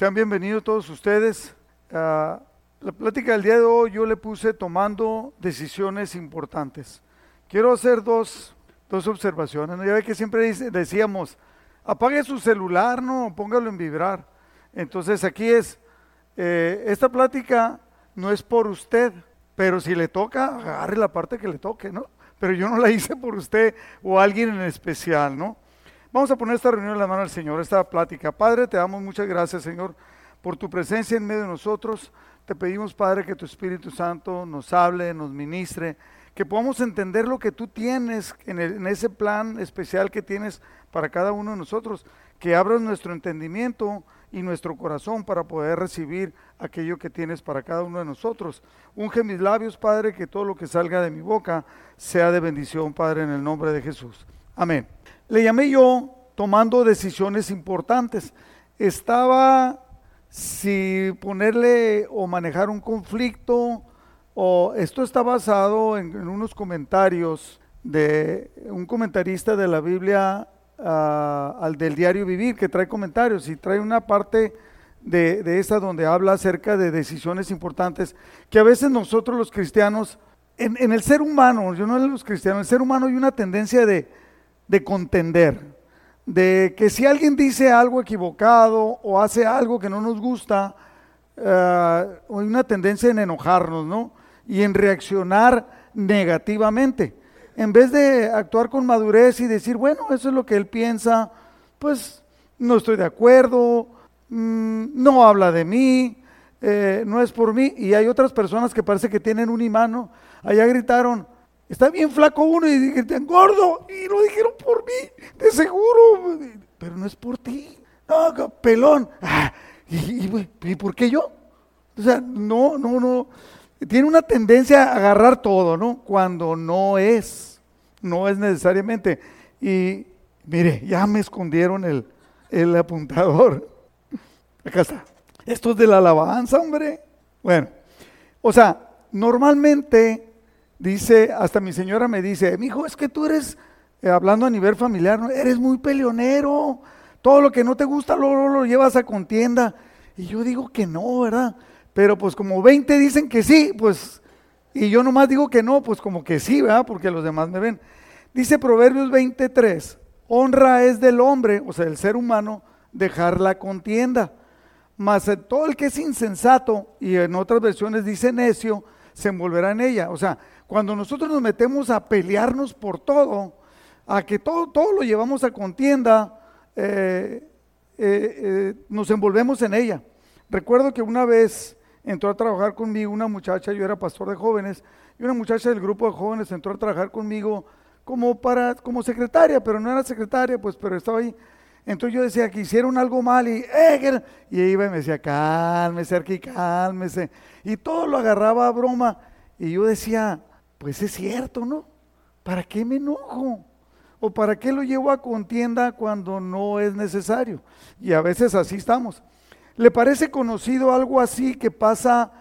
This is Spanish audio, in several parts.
Sean bienvenidos todos ustedes. a la plática del día de hoy yo le puse tomando decisiones importantes. Quiero hacer dos, dos observaciones. Ya ve que siempre decíamos, apague su celular, no, póngalo en vibrar. Entonces aquí es, eh, esta plática no es por usted, pero si le toca, agarre la parte que le toque, ¿no? Pero yo no la hice por usted o alguien en especial, ¿no? Vamos a poner esta reunión en la mano al Señor, esta plática. Padre, te damos muchas gracias, Señor, por tu presencia en medio de nosotros. Te pedimos, Padre, que tu Espíritu Santo nos hable, nos ministre, que podamos entender lo que tú tienes en, el- en ese plan especial que tienes para cada uno de nosotros, que abras nuestro entendimiento y nuestro corazón para poder recibir aquello que tienes para cada uno de nosotros. Unge mis labios, Padre, que todo lo que salga de mi boca sea de bendición, Padre, en el nombre de Jesús. Amén. Le llamé yo tomando decisiones importantes. Estaba si ponerle o manejar un conflicto, o esto está basado en, unos comentarios de un comentarista de la Biblia ah, al del diario Vivir, que trae comentarios y trae una parte de, de esa donde habla acerca de decisiones importantes que a veces nosotros los cristianos, en, en el ser humano, yo no en los cristianos, en el ser humano hay una tendencia de, de contender, de que si alguien dice algo equivocado o hace algo que no nos gusta, eh, hay una tendencia en enojarnos, ¿no? Y en reaccionar negativamente. En vez de actuar con madurez y decir, bueno, eso es lo que él piensa, pues no estoy de acuerdo, mm, no habla de mí, eh, no es por mí. Y hay otras personas que parece que tienen un imán, ¿no? Allá gritaron, está bien flaco uno y gritan, gordo, y lo dijeron por mí, de seguro, pero no es por ti. No, pelón. Ah, ¿y, y- y por qué yo? O sea, no, no, no. Tiene una tendencia a agarrar todo, ¿no? Cuando no es, no es necesariamente. Y mire, ya me escondieron el, el apuntador. Acá está. Esto es de la alabanza, hombre. Bueno, o sea, normalmente dice, hasta mi señora me dice, mi hijo, es que tú eres, eh, hablando a nivel familiar, eres muy peleonero. Todo lo que no te gusta lo, lo, lo llevas a contienda. Y yo digo que no, ¿verdad? Pero pues como 20 dicen que sí, pues, y yo nomás digo que no, pues como que sí, ¿verdad? Porque los demás me ven. Dice Proverbios 23, honra es del hombre, o sea, del ser humano, dejar la contienda. Mas eh, todo el que es insensato, y en otras versiones dice necio, se envolverá en ella. O sea, cuando nosotros nos metemos a pelearnos por todo, a que todo, todo lo llevamos a contienda, eh, eh, eh, nos envolvemos en ella. Recuerdo que una vez entró a trabajar conmigo una muchacha, yo era pastor de jóvenes, y una muchacha del grupo de jóvenes entró a trabajar conmigo como para como secretaria, pero no era secretaria, pues, pero estaba ahí. Entonces yo decía que hicieron algo mal y, "Eh, que era-". y iba y me decía, cálmese, aquí, cálmese. Y todo lo agarraba a broma. Y yo decía, pues es cierto, ¿no? ¿Para qué me enojo? ¿O para qué lo llevo a contienda cuando no es necesario? Y a veces así estamos. ¿Le parece conocido algo así que pasa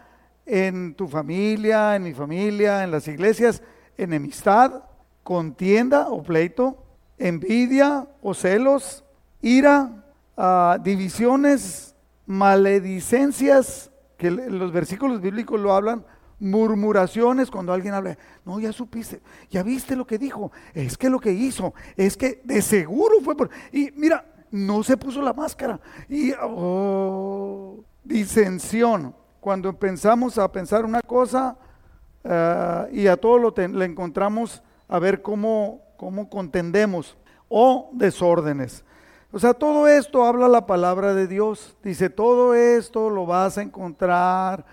en tu familia, en mi familia, en las iglesias? Enemistad, contienda o pleito, envidia o celos, ira, ah, divisiones, maledicencias, que los versículos bíblicos lo hablan, murmuraciones cuando alguien habla, no, ya supiste, ya viste lo que dijo, es que lo que hizo, es que de seguro fue por... Y mira, no se puso la máscara. Y, oh, disensión, cuando pensamos a pensar una cosa ah, y a todo lo ten- le encontramos a ver cómo, cómo contendemos, o desórdenes. O sea, todo esto habla la palabra de Dios. Dice, todo esto lo vas a encontrar,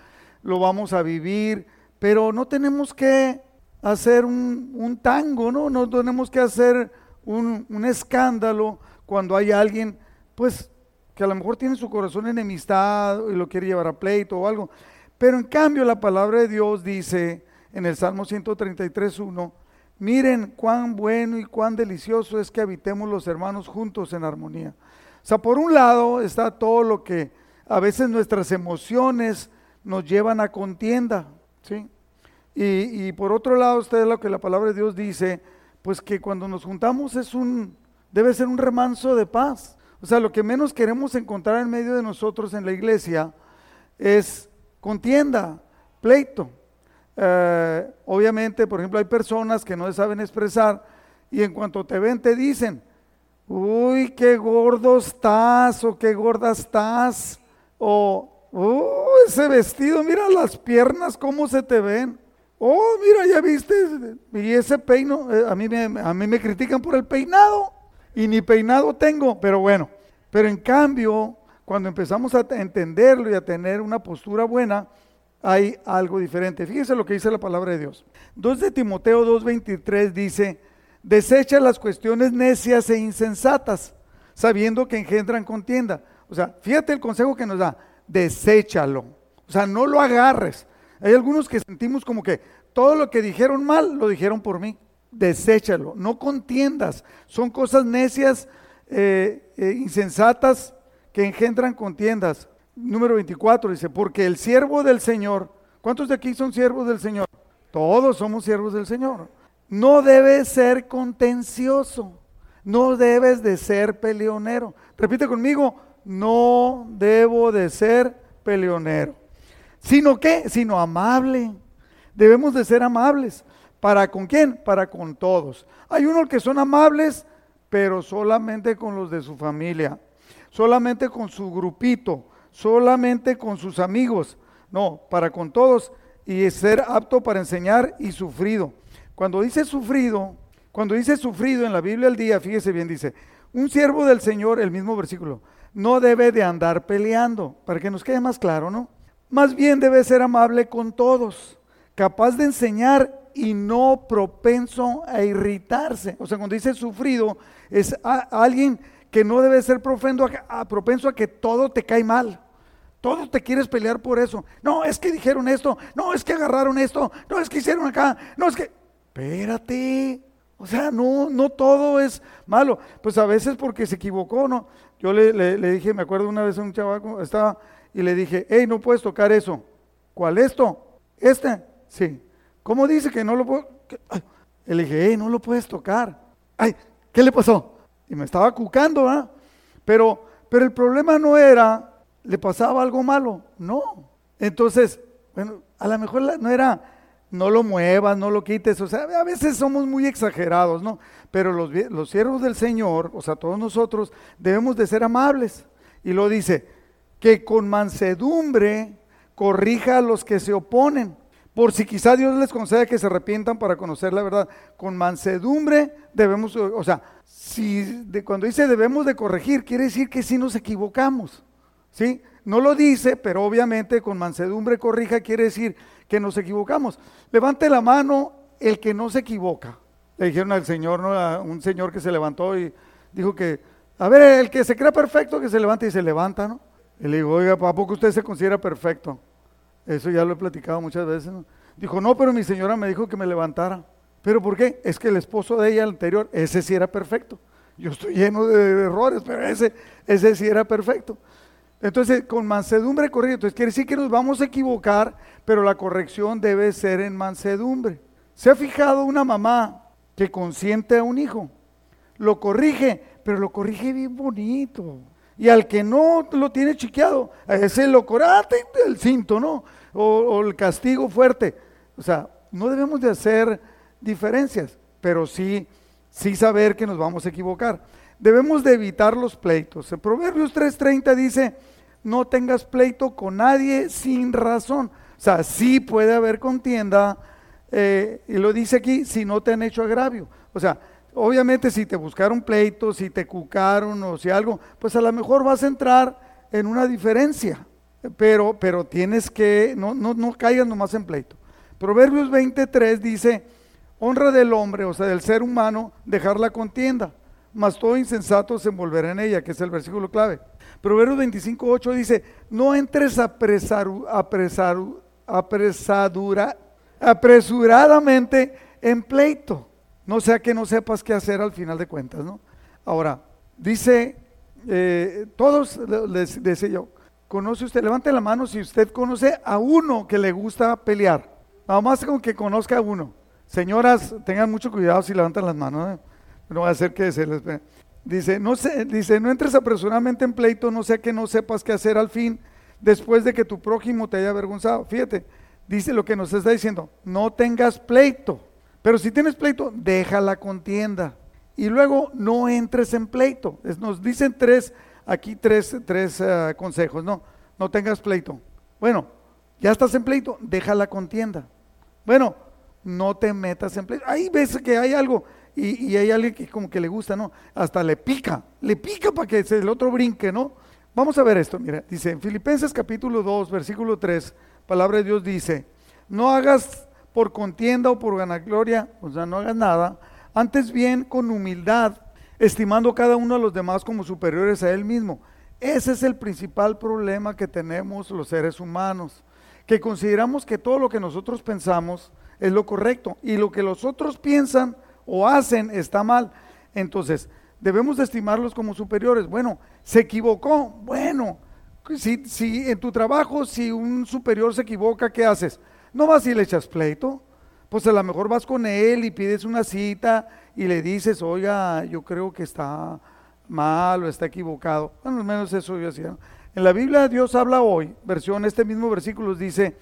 lo vamos a vivir, pero no tenemos que hacer un, tango, ¿no? No tenemos que hacer un, un escándalo cuando hay alguien, pues, que a lo mejor tiene su corazón enemistad y lo quiere llevar a pleito o algo. Pero en cambio la palabra de Dios dice en el Salmo 133.1, miren cuán bueno y cuán delicioso es que habitemos los hermanos juntos en armonía. O sea, por un lado está todo lo que a veces nuestras emociones nos llevan a contienda, ¿sí? Y, y por otro lado está lo que la palabra de Dios dice, pues que cuando nos juntamos es un, debe ser un remanso de paz. O sea, lo que menos queremos encontrar en medio de nosotros en la iglesia es contienda, pleito. Eh, obviamente, por ejemplo, hay personas que no saben expresar y en cuanto te ven te dicen, uy, qué gordo estás o qué gorda estás o, oh, ese vestido, mira las piernas, cómo se te ven. Oh, mira, ya viste, y ese peino, eh, a, mí me, a mí me critican por el peinado y ni peinado tengo, pero bueno, pero en cambio, cuando empezamos a entenderlo y a tener una postura buena, hay algo diferente. Fíjese lo que dice la palabra de Dios. 2 de Timoteo 2.23 dice, desecha las cuestiones necias e insensatas, sabiendo que engendran contienda. O sea, fíjate el consejo que nos da, deséchalo. O sea, no lo agarres. Hay algunos que sentimos como que todo lo que dijeron mal lo dijeron por mí. Deséchalo, no contiendas. Son cosas necias, eh, eh, insensatas que engendran contiendas número 24 dice, porque el siervo del Señor, ¿cuántos de aquí son siervos del Señor? Todos somos siervos del Señor. No debe ser contencioso, no debes de ser peleonero. Repite conmigo, no debo de ser peleonero. ¿Sino qué? Sino amable. Debemos de ser amables. ¿Para con quién? Para con todos. Hay unos que son amables, pero solamente con los de su familia, solamente con su grupito solamente con sus amigos, no, para con todos y ser apto para enseñar y sufrido. Cuando dice sufrido, cuando dice sufrido en la Biblia al día, fíjese bien, dice, un siervo del Señor, el mismo versículo, no debe de andar peleando, para que nos quede más claro, ¿no? Más bien debe ser amable con todos, capaz de enseñar y no propenso a irritarse. O sea, cuando dice sufrido, es alguien que no debe ser propenso a que todo te cae mal. Todo te quieres pelear por eso. No, es que dijeron esto. No, es que agarraron esto. No, es que hicieron acá. No, es que... Espérate. O sea, no, no todo es malo. Pues a veces porque se equivocó, ¿no? Yo le, dije, me acuerdo una vez a un chavaco, estaba, y le dije, hey, no puedes tocar eso. ¿Cuál esto? ¿Este? Sí. ¿Cómo dice que no lo puedo? Le dije, hey, no lo puedes tocar. Ay, ¿qué le pasó? Y me estaba cucando, ¿ah? Pero, pero el problema no era le pasaba algo malo. No. Entonces, bueno, a lo mejor no era, no lo muevas, no lo quites. O sea, a veces somos muy exagerados, ¿no? Pero los, los siervos del Señor, o sea, todos nosotros, debemos de ser amables. Y lo dice, que con mansedumbre corrija a los que se oponen, por si quizá Dios les conceda que se arrepientan para conocer la verdad. Con mansedumbre debemos, o sea, si de, cuando dice debemos de corregir, quiere decir que si nos equivocamos. ¿sí? No lo dice, pero obviamente con mansedumbre corrija quiere decir que nos equivocamos. Levante la mano el que no se equivoca. Le dijeron al Señor, ¿no? a un señor que se levantó y dijo que, a ver, el que se crea perfecto, que se levante y se levanta, ¿no? Y le digo, oiga, ¿a poco usted se considera perfecto? Eso ya lo he platicado muchas veces. Dijo, no, pero mi señora me dijo que me levantara. ¿Pero por qué? Es que el esposo de ella anterior, ese sí era perfecto. Yo estoy lleno de errores, pero ese, ese sí era perfecto. Entonces, con mansedumbre corrige. Entonces, quiere decir que nos vamos a equivocar, pero la corrección debe ser en mansedumbre. ¿Se ha fijado una mamá que consiente a un hijo? Lo corrige, pero lo corrige bien bonito. Y al que no lo tiene chiqueado, a ese lo corate el cinto, ¿no? O, el castigo fuerte. O sea, no debemos de hacer diferencias, pero sí, sí saber que nos vamos a equivocar debemos de evitar los pleitos. En Proverbios 3:30 dice, no tengas pleito con nadie sin razón. O sea, sí puede haber contienda, eh, y lo dice aquí, si no te han hecho agravio. O sea, obviamente si te buscaron pleito, si te cucaron o si algo, pues a lo mejor vas a entrar en una diferencia, pero, pero tienes que, no, no, no caigas nomás en pleito. Proverbios 23 dice, honra del hombre, o sea, del ser humano, dejar la contienda mas todo insensato se envolverá en ella, que es el versículo clave. Proverbios 25.8 dice, no entres apresadura, apresuradamente en pleito, no sea que no sepas qué hacer al final de cuentas, ¿no? Ahora, dice, eh, todos les decía yo, conoce usted, levante la mano si usted conoce a uno que le gusta pelear, nada más con que conozca a uno. Señoras, tengan mucho cuidado si levantan las manos. ¿eh? no va a ser que se les... Dice, no, se, dice, no entres apresuradamente en pleito, no sea que no sepas qué hacer al fin, después de que tu prójimo te haya avergonzado. Fíjate, dice lo que nos está diciendo, no tengas pleito, pero si tienes pleito, deja la contienda. Y luego no entres en pleito. nos dicen tres, aquí tres, tres uh, consejos, no, no tengas pleito. Bueno, ya estás en pleito, deja la contienda. Bueno, no te metas en pleito. Ahí ves que hay algo y, y, hay alguien que como que le gusta, ¿no? Hasta le pica, le pica para que el otro brinque, ¿no? Vamos a ver esto, mira, dice en Filipenses capítulo 2, versículo 3, palabra de Dios dice, no hagas por contienda o por vanagloria, o sea, no hagas nada, antes bien con humildad, estimando cada uno a los demás como superiores a él mismo. Ese es el principal problema que tenemos los seres humanos, que consideramos que todo lo que nosotros pensamos es lo correcto y lo que los otros piensan o hacen está mal. Entonces, debemos de estimarlos como superiores. Bueno, se equivocó. Bueno, si, si en tu trabajo, si un superior se equivoca, ¿qué haces? No vas y le echas pleito. Pues a lo mejor vas con él y pides una cita y le dices, oiga, yo creo que está mal o está equivocado. Bueno, al menos eso yo hacía. En la Biblia Dios habla hoy, versión, este mismo versículo dice,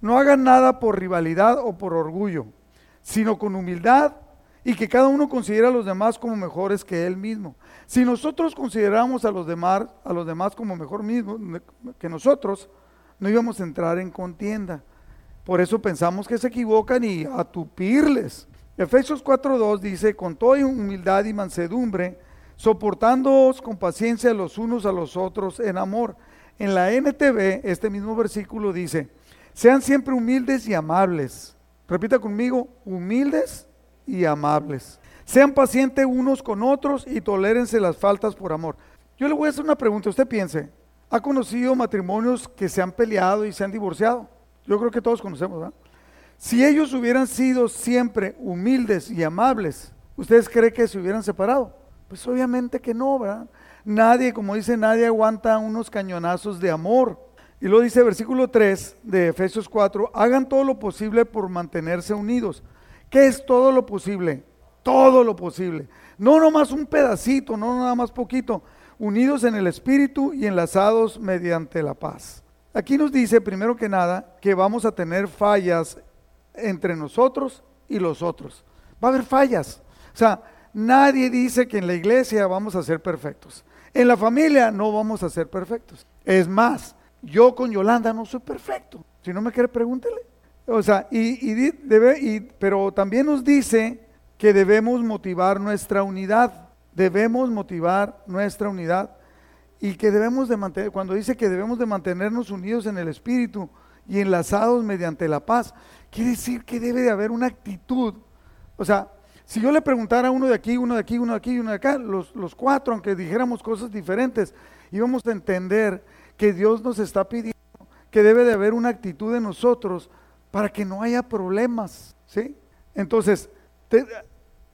no hagan nada por rivalidad o por orgullo, sino con humildad y que cada uno considere a los demás como mejores que él mismo. Si nosotros consideramos a los demás, a los demás como mejor mismo que nosotros, no íbamos a entrar en contienda. Por eso pensamos que se equivocan y atupirles. Efesios 4.2 dice, con toda humildad y mansedumbre, soportándoos con paciencia los unos a los otros en amor. En la NTV, este mismo versículo dice, sean siempre humildes y amables. Repita conmigo, humildes y amables. Sean pacientes unos con otros y tolérense las faltas por amor. Yo le voy a hacer una pregunta, usted piense, ¿ha conocido matrimonios que se han peleado y se han divorciado? Yo creo que todos conocemos, ¿verdad? Si ellos hubieran sido siempre humildes y amables, ¿ustedes creen que se hubieran separado? Pues obviamente que no, ¿verdad? Nadie, como dice, nadie aguanta unos cañonazos de amor. Y lo dice versículo 3 de Efesios 4, hagan todo lo posible por mantenerse unidos. ¿Qué es todo lo posible? Todo lo posible. No nomás un pedacito, no nada más poquito. Unidos en el Espíritu y enlazados mediante la paz. Aquí nos dice, primero que nada, que vamos a tener fallas entre nosotros y los otros. Va a haber fallas. O sea, nadie dice que en la iglesia vamos a ser perfectos. En la familia no vamos a ser perfectos. Es más, yo con Yolanda no soy perfecto. Si no me quiere, pregúntele. O sea, y, debe, y, pero también nos dice que debemos motivar nuestra unidad. Debemos motivar nuestra unidad y que debemos de mantener, cuando dice que debemos de mantenernos unidos en el Espíritu y enlazados mediante la paz, quiere decir que debe de haber una actitud. O sea, si yo le preguntara a uno de aquí, uno de aquí, uno de aquí y uno de acá, los, los cuatro, aunque dijéramos cosas diferentes, íbamos a entender que Dios nos está pidiendo que debe de haber una actitud en nosotros para que no haya problemas, ¿sí? Entonces,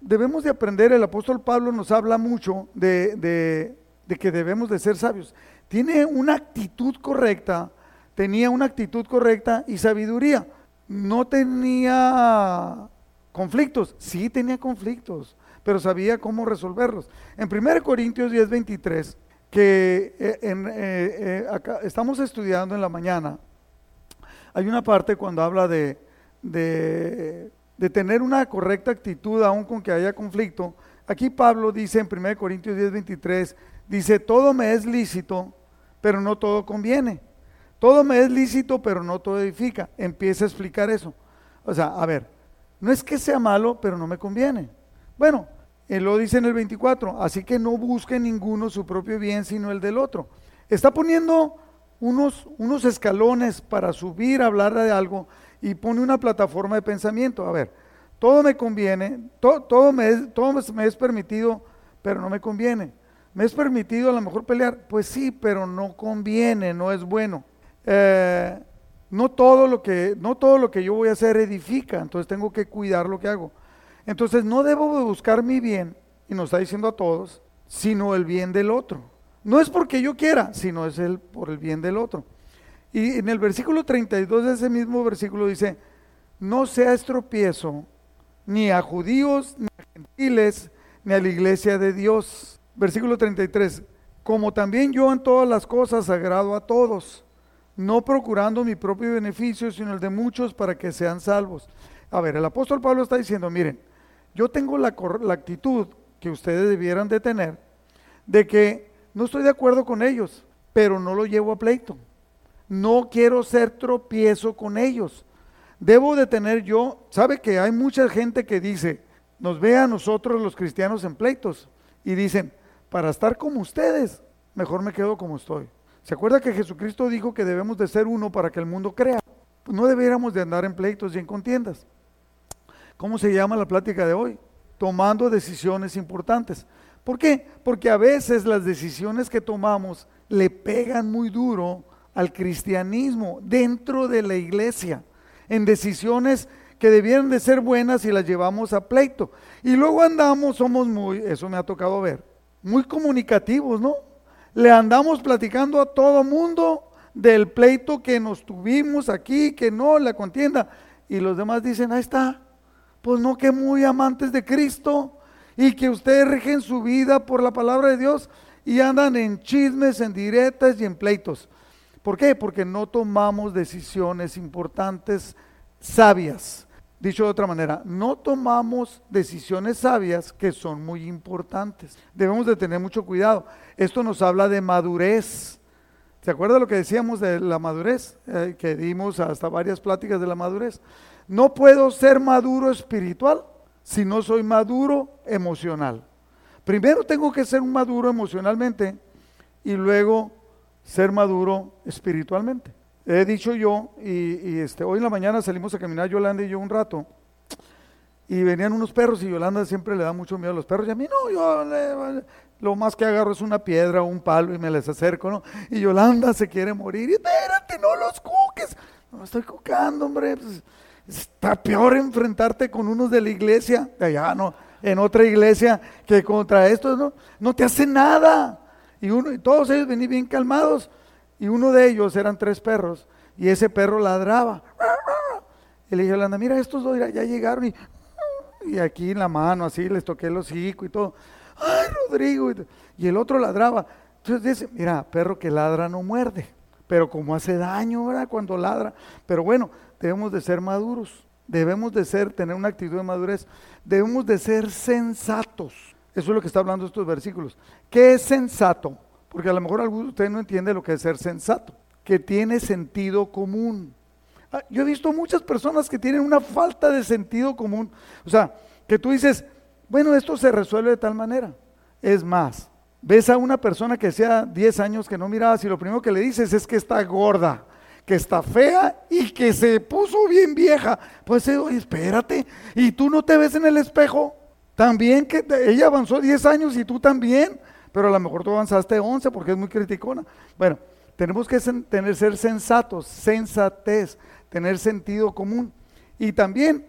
debemos de aprender, el apóstol Pablo nos habla mucho de de que debemos de ser sabios. Tiene una actitud correcta, tenía una actitud correcta y sabiduría. No tenía conflictos, sí tenía conflictos, pero sabía cómo resolverlos. En 1 Corintios 10, 23, que eh, eh, eh, estamos estudiando en la mañana, hay una parte cuando habla de, de, de tener una correcta actitud aun con que haya conflicto. Aquí Pablo dice en 1 Corintios 10, 23, Dice, todo me es lícito, pero no todo conviene. Todo me es lícito, pero no todo edifica. Empieza a explicar eso. O sea, a ver, no es que sea malo, pero no me conviene. Bueno, él lo dice en el 24, así que no busque ninguno su propio bien, sino el del otro. Está poniendo unos, unos escalones para subir a hablar de algo y pone una plataforma de pensamiento. A ver, todo me conviene, todo, me todo me es permitido, pero no me conviene. ¿Me es permitido a lo mejor pelear? Pues sí, pero no conviene, no es bueno. Eh, no, todo lo que, no todo lo que yo voy a hacer edifica, entonces tengo que cuidar lo que hago. Entonces no debo de buscar mi bien, y nos está diciendo a todos, sino el bien del otro. No es porque yo quiera, sino es el, por el bien del otro. Y en el versículo 32 de ese mismo versículo dice, no sea estropiezo ni a judíos, ni a gentiles, ni a la iglesia de Dios. Versículo 33, como también yo en todas las cosas agrado a todos, no procurando mi propio beneficio, sino el de muchos para que sean salvos. A ver, el apóstol Pablo está diciendo, miren, yo tengo la, la actitud que ustedes debieran de tener, de que no estoy de acuerdo con ellos, pero no lo llevo a pleito. No quiero ser tropiezo con ellos. Debo de tener yo, sabe que hay mucha gente que dice, nos ve a nosotros los cristianos en pleitos y dicen, para estar como ustedes, mejor me quedo como estoy. ¿Se acuerda que Jesucristo dijo que debemos de ser uno para que el mundo crea? No debiéramos de andar en pleitos y en contiendas. ¿Cómo se llama la plática de hoy? Tomando decisiones importantes. ¿Por qué? Porque a veces las decisiones que tomamos le pegan muy duro al cristianismo dentro de la iglesia, en decisiones que debieran de ser buenas y las llevamos a pleito. Y luego andamos, somos muy, eso me ha tocado ver, muy comunicativos, ¿no? Le andamos platicando a todo mundo del pleito que nos tuvimos aquí, que no, la contienda. Y los demás dicen, ahí está, pues no que muy amantes de Cristo y que ustedes rigen su vida por la palabra de Dios y andan en chismes, en diretas y en pleitos. ¿Por qué? Porque no tomamos decisiones importantes, sabias. Dicho de otra manera, no tomamos decisiones sabias que son muy importantes. Debemos de tener mucho cuidado. Esto nos habla de madurez. ¿Se acuerda lo que decíamos de la madurez? Eh, que dimos hasta varias pláticas de la madurez. No puedo ser maduro espiritual si no soy maduro emocional. Primero tengo que ser un maduro emocionalmente y luego ser maduro espiritualmente. He dicho yo, y, este, hoy en la mañana salimos a caminar Yolanda y yo un rato, y venían unos perros y Yolanda siempre le da mucho miedo a los perros, y a mí no, yo lo más que agarro es una piedra o un palo y me les acerco, ¿no? Y Yolanda se quiere morir, y espérate, no los cuques, no estoy cucando, hombre, pues, Está peor enfrentarte con unos de la iglesia, de allá no, en otra iglesia, que contra estos, ¿no? No te hace nada. Y, uno, y todos ellos venían bien calmados. Y uno de ellos eran tres perros. Y ese perro ladraba. Y le dije a mira, estos dos ya llegaron. Y, y aquí en la mano, así, les toqué el hocico y todo. ¡Ay, Rodrigo! Y el otro ladraba. Entonces dice, mira, perro que ladra no muerde. Pero como hace daño, ¿verdad? Cuando ladra. Pero bueno, debemos de ser maduros, debemos de ser, tener una actitud de madurez, debemos de ser sensatos. Eso es lo que está hablando estos versículos. ¿Qué es sensato? Porque a lo mejor alguno de ustedes no entiende lo que es ser sensato, que tiene sentido común. Ah, yo he visto muchas personas que tienen una falta de sentido común. O sea, que tú dices, bueno, esto se resuelve de tal manera. Es más, ves a una persona que sea 10 años que no mirabas y lo primero que le dices es que está gorda que está fea y que se puso bien vieja. Pues eh, espérate, ¿y tú no te ves en el espejo? También que ella avanzó 10 años y tú también, pero a lo mejor tú avanzaste 11 porque es muy criticona. Bueno, tenemos que tener, ser sensatos, sensatez, tener sentido común. Y también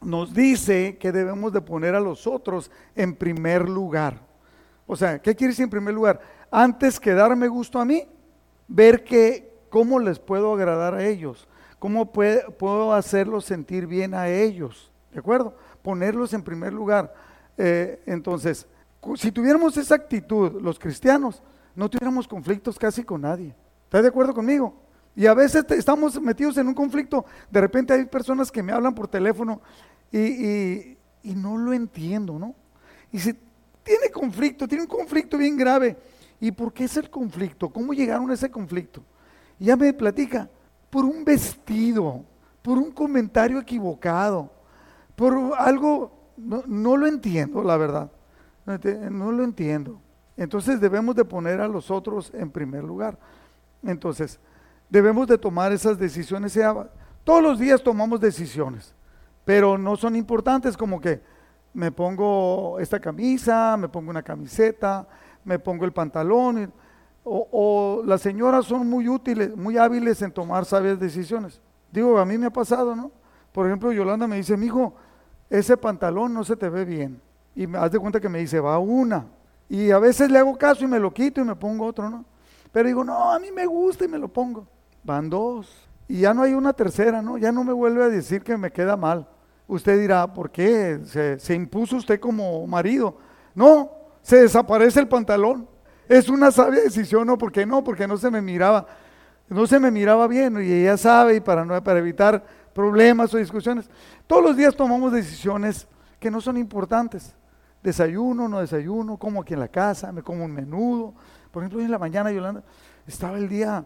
nos dice que debemos de poner a los otros en primer lugar. O sea, ¿qué quiere decir en primer lugar? Antes que darme gusto a mí, ver que ¿Cómo les puedo agradar a ellos? ¿Cómo puedo hacerlos sentir bien a ellos? ¿De acuerdo? Ponerlos en primer lugar. Eh, entonces, si tuviéramos esa actitud, los cristianos, no tuviéramos conflictos casi con nadie. ¿Estás de acuerdo conmigo? Y a veces estamos metidos en un conflicto. De repente hay personas que me hablan por teléfono y, no lo entiendo, ¿no? Y si tiene conflicto, tiene un conflicto bien grave. ¿Y por qué es el conflicto? ¿Cómo llegaron a ese conflicto? Y ya me platica, por un vestido, por un comentario equivocado, por algo, no, lo entiendo, la verdad. No lo entiendo. Entonces debemos de poner a los otros en primer lugar. Entonces, debemos de tomar esas decisiones. Todos los días tomamos decisiones, pero no son importantes como que me pongo esta camisa, me pongo una camiseta, me pongo el pantalón. O, las señoras son muy útiles, muy hábiles en tomar sabias decisiones. Digo, a mí me ha pasado, ¿no? Por ejemplo, Yolanda me dice, mijo, ese pantalón no se te ve bien. Y me haz de cuenta que me dice, va una. Y a veces le hago caso y me lo quito y me pongo otro, ¿no? Pero digo, no, a mí me gusta y me lo pongo. Van dos. Y ya no hay una tercera, ¿no? Ya no me vuelve a decir que me queda mal. Usted dirá, ¿por qué? ¿Se, impuso usted como marido? No, se desaparece el pantalón. Es una sabia decisión, ¿no? ¿Por qué no? Porque no se me miraba, no se me miraba bien y ella sabe y para, no, para evitar problemas o discusiones. Todos los días tomamos decisiones que no son importantes. Desayuno, no desayuno, como aquí en la casa, me como un menudo. Por ejemplo, hoy en la mañana, Yolanda, estaba el día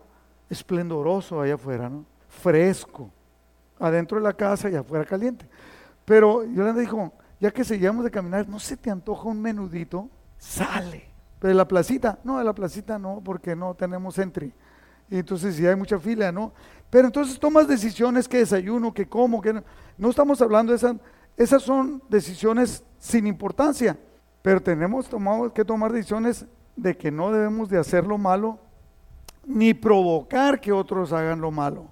esplendoroso allá afuera, ¿no? Fresco. Adentro de la casa y afuera caliente. Pero Yolanda dijo, ya que seguíamos de caminar, ¿no se te antoja un menudito? Sale. Pero de la placita, no, de la placita no, porque no tenemos entry. Y entonces si hay mucha fila, ¿no? Pero entonces tomas decisiones que desayuno, que como, que no. No estamos hablando de esas, esas son decisiones sin importancia, pero tenemos que tomar decisiones de que no debemos de hacer lo malo ni provocar que otros hagan lo malo.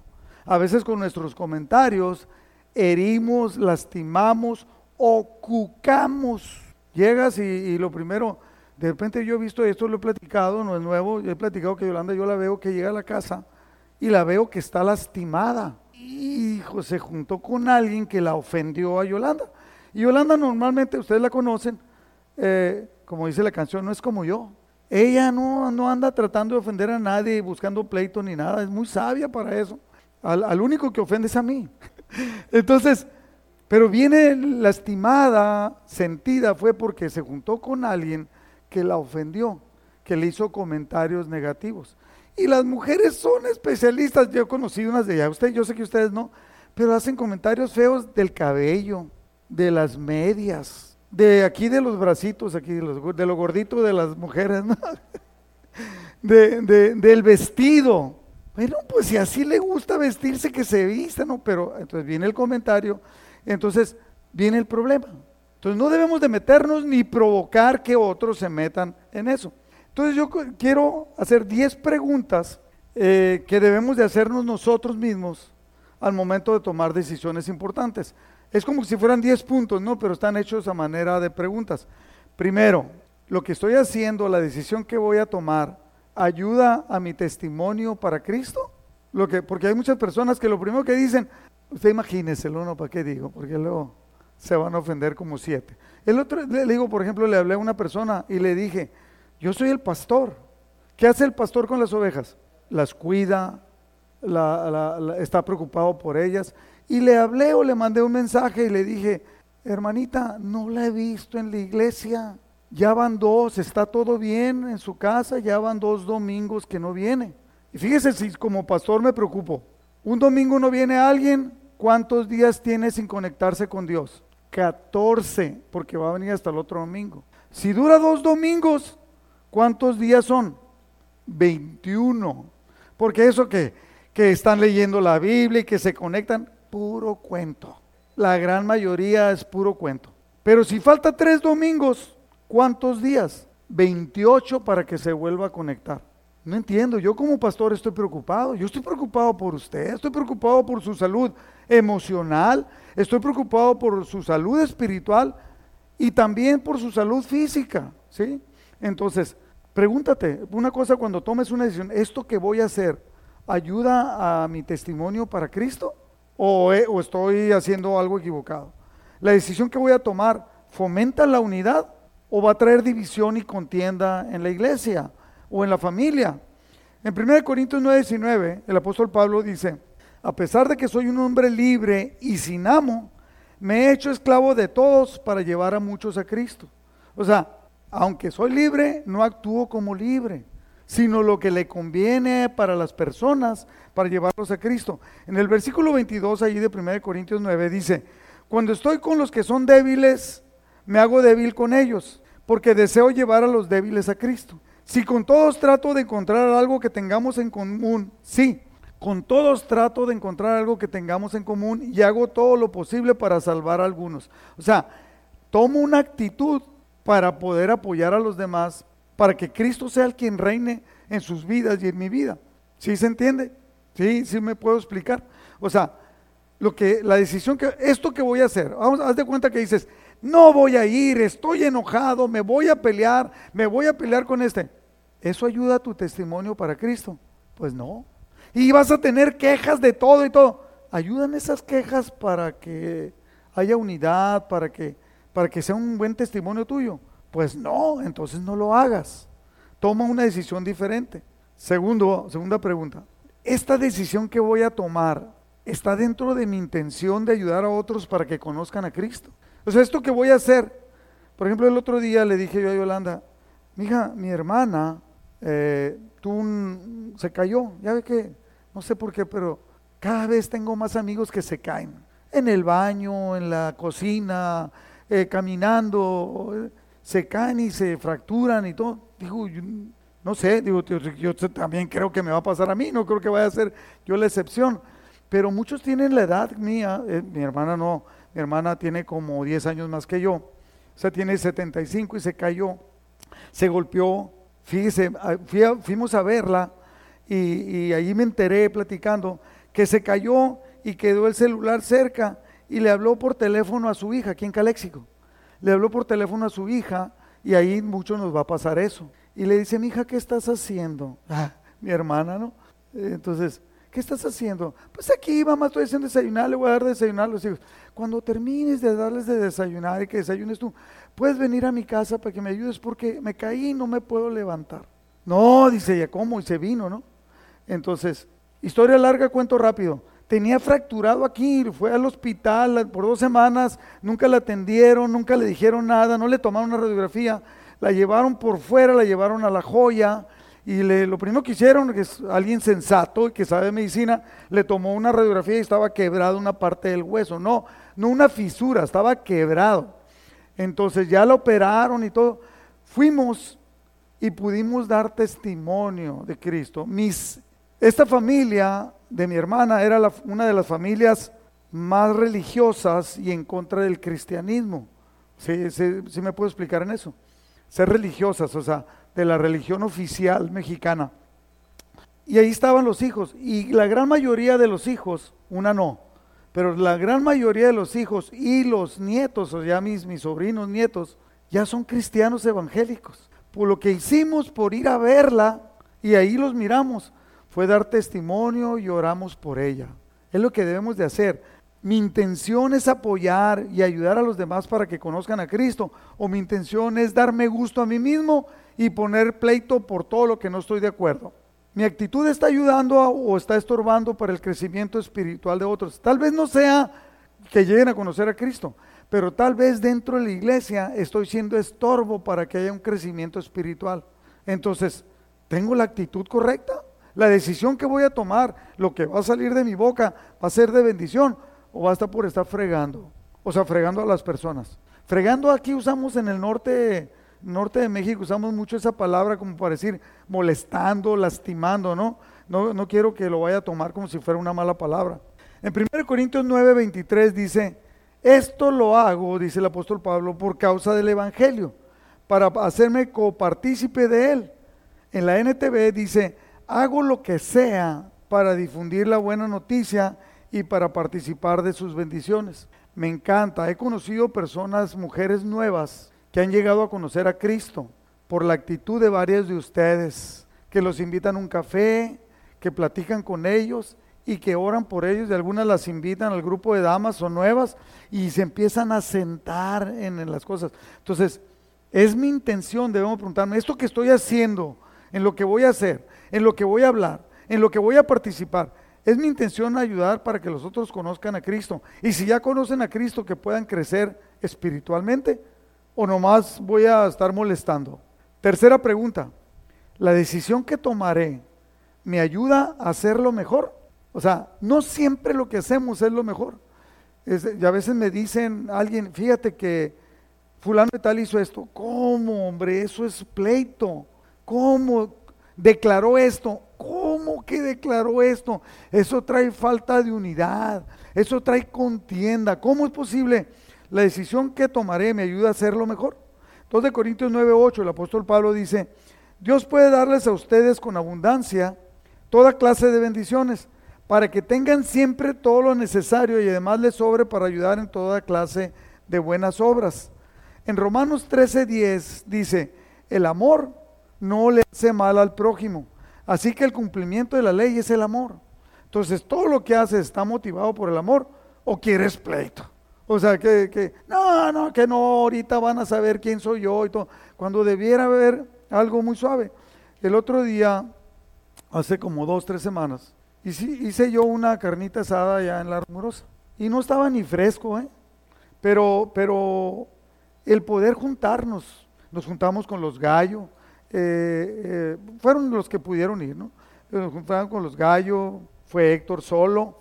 A veces con nuestros comentarios herimos, lastimamos o cucamos. Llegas y, y lo primero, de repente yo he visto esto, lo he platicado, no es nuevo, yo he platicado que Yolanda, yo la veo que llega a la casa y la veo que está lastimada. Hijo, se juntó con alguien que la ofendió a Yolanda. Y Yolanda normalmente, ustedes la conocen, eh, como dice la canción, no es como yo. Ella no, no anda tratando de ofender a nadie, buscando pleito ni nada, es muy sabia para eso. Al, único que ofende es a mí. Entonces, pero viene lastimada, sentida, fue porque se juntó con alguien que la ofendió, que le hizo comentarios negativos. Y las mujeres son especialistas, yo he conocido unas de ellas, usted, yo sé que ustedes no, pero hacen comentarios feos del cabello, de las medias, de aquí de los bracitos, aquí de, los, de lo gordito de las mujeres, ¿no? de, de, del vestido. Bueno, pues si así le gusta vestirse, que se vista, ¿no? Pero entonces viene el comentario, entonces viene el problema. Entonces no debemos de meternos ni provocar que otros se metan en eso. Entonces yo quiero hacer 10 preguntas eh, que debemos de hacernos nosotros mismos al momento de tomar decisiones importantes. Es como si fueran 10 puntos, ¿no? Pero están hechos a manera de preguntas. Primero, lo que estoy haciendo, la decisión que voy a tomar, ayuda a mi testimonio para Cristo? Lo que, porque hay muchas personas que lo primero que dicen, usted imagínese, ¿no? ¿Para qué digo? Porque luego se van a ofender como siete. El otro, le digo, por ejemplo, le hablé a una persona y le dije, yo soy el pastor. ¿Qué hace el pastor con las ovejas? Las cuida, está preocupado por ellas. Y le hablé o le mandé un mensaje y le dije, hermanita, no la he visto en la iglesia. Ya van dos, está todo bien en su casa, ya van dos domingos que no viene. Y fíjese si como pastor me preocupo. Un domingo no viene alguien, ¿cuántos días tiene sin conectarse con Dios? 14, porque va a venir hasta el otro domingo. Si dura dos domingos, ¿Cuántos días son? 21. Porque eso que, que están leyendo la Biblia y que se conectan, puro cuento. La gran mayoría es puro cuento. Pero si falta tres domingos, ¿cuántos días? 28 para que se vuelva a conectar. No entiendo, yo como pastor estoy preocupado, yo estoy preocupado por usted, estoy preocupado por su salud emocional, estoy preocupado por su salud espiritual y también por su salud física, ¿sí? Entonces, pregúntate una cosa cuando tomes una decisión, ¿esto que voy a hacer ayuda a mi testimonio para Cristo? ¿O, estoy haciendo algo equivocado? ¿La decisión que voy a tomar fomenta la unidad o va a traer división y contienda en la iglesia o en la familia? En 1 Corintios 9:19, el apóstol Pablo dice, a pesar de que soy un hombre libre y sin amo, me he hecho esclavo de todos para llevar a muchos a Cristo. O sea, aunque soy libre, no actúo como libre, sino lo que le conviene para las personas, para llevarlos a Cristo. En el versículo 22 allí de 1 Corintios 9 dice, cuando estoy con los que son débiles, me hago débil con ellos, porque deseo llevar a los débiles a Cristo. Si con todos trato de encontrar algo que tengamos en común, sí, con todos trato de encontrar algo que tengamos en común y hago todo lo posible para salvar a algunos. O sea, tomo una actitud para poder apoyar a los demás, para que Cristo sea el quien reine en sus vidas y en mi vida. ¿Sí se entiende? Sí, sí me puedo explicar. O sea, lo que la decisión que esto que voy a hacer, vamos, haz de cuenta que dices, no voy a ir, estoy enojado, me voy a pelear, me voy a pelear con este. ¿Eso ayuda a tu testimonio para Cristo? Pues no. Y vas a tener quejas de todo y todo. Ayudan esas quejas para que haya unidad, para que para que sea un buen testimonio tuyo? Pues no, entonces no lo hagas. Toma una decisión diferente. Segundo, segunda pregunta. ¿Esta decisión que voy a tomar está dentro de mi intención de ayudar a otros para que conozcan a Cristo? O sea, esto que voy a hacer, por ejemplo, el otro día le dije yo a Yolanda, mija, mi hermana eh, tú, se cayó, ya ve que, no sé por qué, pero cada vez tengo más amigos que se caen, en el baño, en la cocina, eh, caminando, se caen y se fracturan y todo. Digo, no sé, digo, yo, también creo que me va a pasar a mí, no creo que vaya a ser yo la excepción, pero muchos tienen la edad mía, eh, mi hermana no, mi hermana tiene como 10 años más que yo, o sea, tiene 75 y se cayó, se golpeó, fíjese, ah, fuimos a verla y, y ahí me enteré platicando que se cayó y quedó el celular cerca y le habló por teléfono a su hija aquí en Caléxico. Le habló por teléfono a su hija y ahí mucho nos va a pasar eso. Y le dice, mi hija, ¿qué estás haciendo? Ah, mi hermana, ¿no? Entonces, ¿qué estás haciendo? Pues aquí, mamá, estoy haciendo desayunar, le voy a dar desayunar a los hijos. Cuando termines de darles de desayunar y que desayunes tú, puedes venir a mi casa para que me ayudes porque me caí y no me puedo levantar. No, dice ella, ¿cómo? Y se vino, ¿no? Entonces, historia larga, cuento rápido tenía fracturado aquí, fue al hospital por dos semanas, nunca la atendieron, nunca le dijeron nada, no le tomaron una radiografía, la llevaron por fuera, la llevaron a la joya y le, lo primero que hicieron, que es alguien sensato y que sabe medicina, le tomó una radiografía y estaba quebrada una parte del hueso, no, no una fisura, estaba quebrado. Entonces ya la operaron y todo. Fuimos y pudimos dar testimonio de Cristo. Esta familia de mi hermana era una de las familias más religiosas y en contra del cristianismo. ¿Sí, sí, me puedo explicar en eso? Ser religiosas, o sea, de la religión oficial mexicana. Y ahí estaban los hijos. Y la gran mayoría de los hijos, una no, pero la gran mayoría de los hijos y los nietos, o sea, mis, mis sobrinos nietos, ya son cristianos evangélicos. Por lo que hicimos por ir a verla, y ahí los miramos, fue dar testimonio y oramos por ella. Es lo que debemos de hacer. Mi intención es apoyar y ayudar a los demás para que conozcan a Cristo. O mi intención es darme gusto a mí mismo y poner pleito por todo lo que no estoy de acuerdo. Mi actitud está ayudando o está estorbando para el crecimiento espiritual de otros. Tal vez no sea que lleguen a conocer a Cristo, pero tal vez dentro de la iglesia estoy siendo estorbo para que haya un crecimiento espiritual. Entonces, ¿tengo la actitud correcta? La decisión que voy a tomar, lo que va a salir de mi boca, va a ser de bendición o va a estar por estar fregando. O sea, fregando a las personas. Fregando aquí usamos en el norte, norte de México, usamos mucho esa palabra como para decir molestando, lastimando, ¿no? No, no quiero que lo vaya a tomar como si fuera una mala palabra. En 1 Corintios 9, 23 dice, esto lo hago, dice el apóstol Pablo, por causa del Evangelio, para hacerme copartícipe de él. En la NTV dice, hago lo que sea para difundir la buena noticia y para participar de sus bendiciones. Me encanta, he conocido personas, mujeres nuevas, que han llegado a conocer a Cristo por la actitud de varias de ustedes, que los invitan a un café, que platican con ellos y que oran por ellos y algunas las invitan al grupo de damas o nuevas y se empiezan a sentar en, las cosas. Entonces, es mi intención, debemos preguntarme, ¿esto que estoy haciendo, en lo que voy a hacer, en lo que voy a hablar, en lo que voy a participar. Es mi intención ayudar para que los otros conozcan a Cristo. Y si ya conocen a Cristo, que puedan crecer espiritualmente o nomás voy a estar molestando. Tercera pregunta, ¿la decisión que tomaré me ayuda a hacerlo mejor? O sea, no siempre lo que hacemos es lo mejor. y a veces me dicen alguien, fíjate que fulano de tal hizo esto. ¿Cómo, hombre? Eso es pleito. ¿Cómo declaró esto? ¿Cómo que declaró esto? Eso trae falta de unidad, eso trae contienda. ¿Cómo es posible? La decisión que tomaré me ayuda a hacerlo mejor. Entonces de Corintios 9:8 el apóstol Pablo dice, Dios puede darles a ustedes con abundancia toda clase de bendiciones para que tengan siempre todo lo necesario y además les sobre para ayudar en toda clase de buenas obras. En Romanos 13:10 dice, el amor no le hace mal al prójimo. Así que el cumplimiento de la ley es el amor. Entonces, todo lo que haces está motivado por el amor o quieres pleito O sea, que, que, no, no, que no, ahorita van a saber quién soy yo y todo. Cuando debiera haber algo muy suave. El otro día, hace como dos, tres semanas, hice, hice yo una carnita asada allá en La Rumorosa. Y no estaba ni fresco, ¿eh? Pero, pero el poder juntarnos, nos juntamos con los gallos, eh, eh, fueron los que pudieron ir, ¿no? Nos juntamos con los gallos, fue Héctor solo,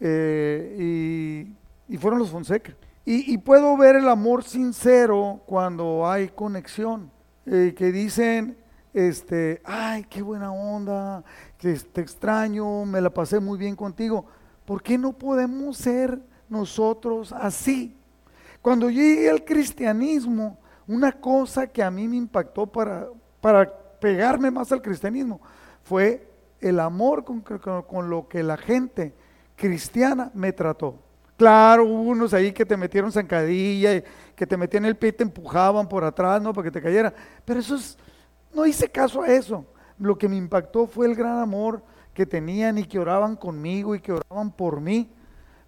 y y fueron los Fonseca. Y, puedo ver el amor sincero cuando hay conexión, eh, que dicen, este, ay, qué buena onda, que te extraño, me la pasé muy bien contigo. ¿Por qué no podemos ser nosotros así? Cuando llegué al cristianismo, una cosa que a mí me impactó para, para pegarme más al cristianismo fue el amor con, con lo que la gente cristiana me trató. Claro, hubo unos ahí que te metieron zancadilla, y que te metían el pie y te empujaban por atrás, ¿no? Para que te cayera. Pero eso es, no hice caso a eso. Lo que me impactó fue el gran amor que tenían y que oraban conmigo y que oraban por mí.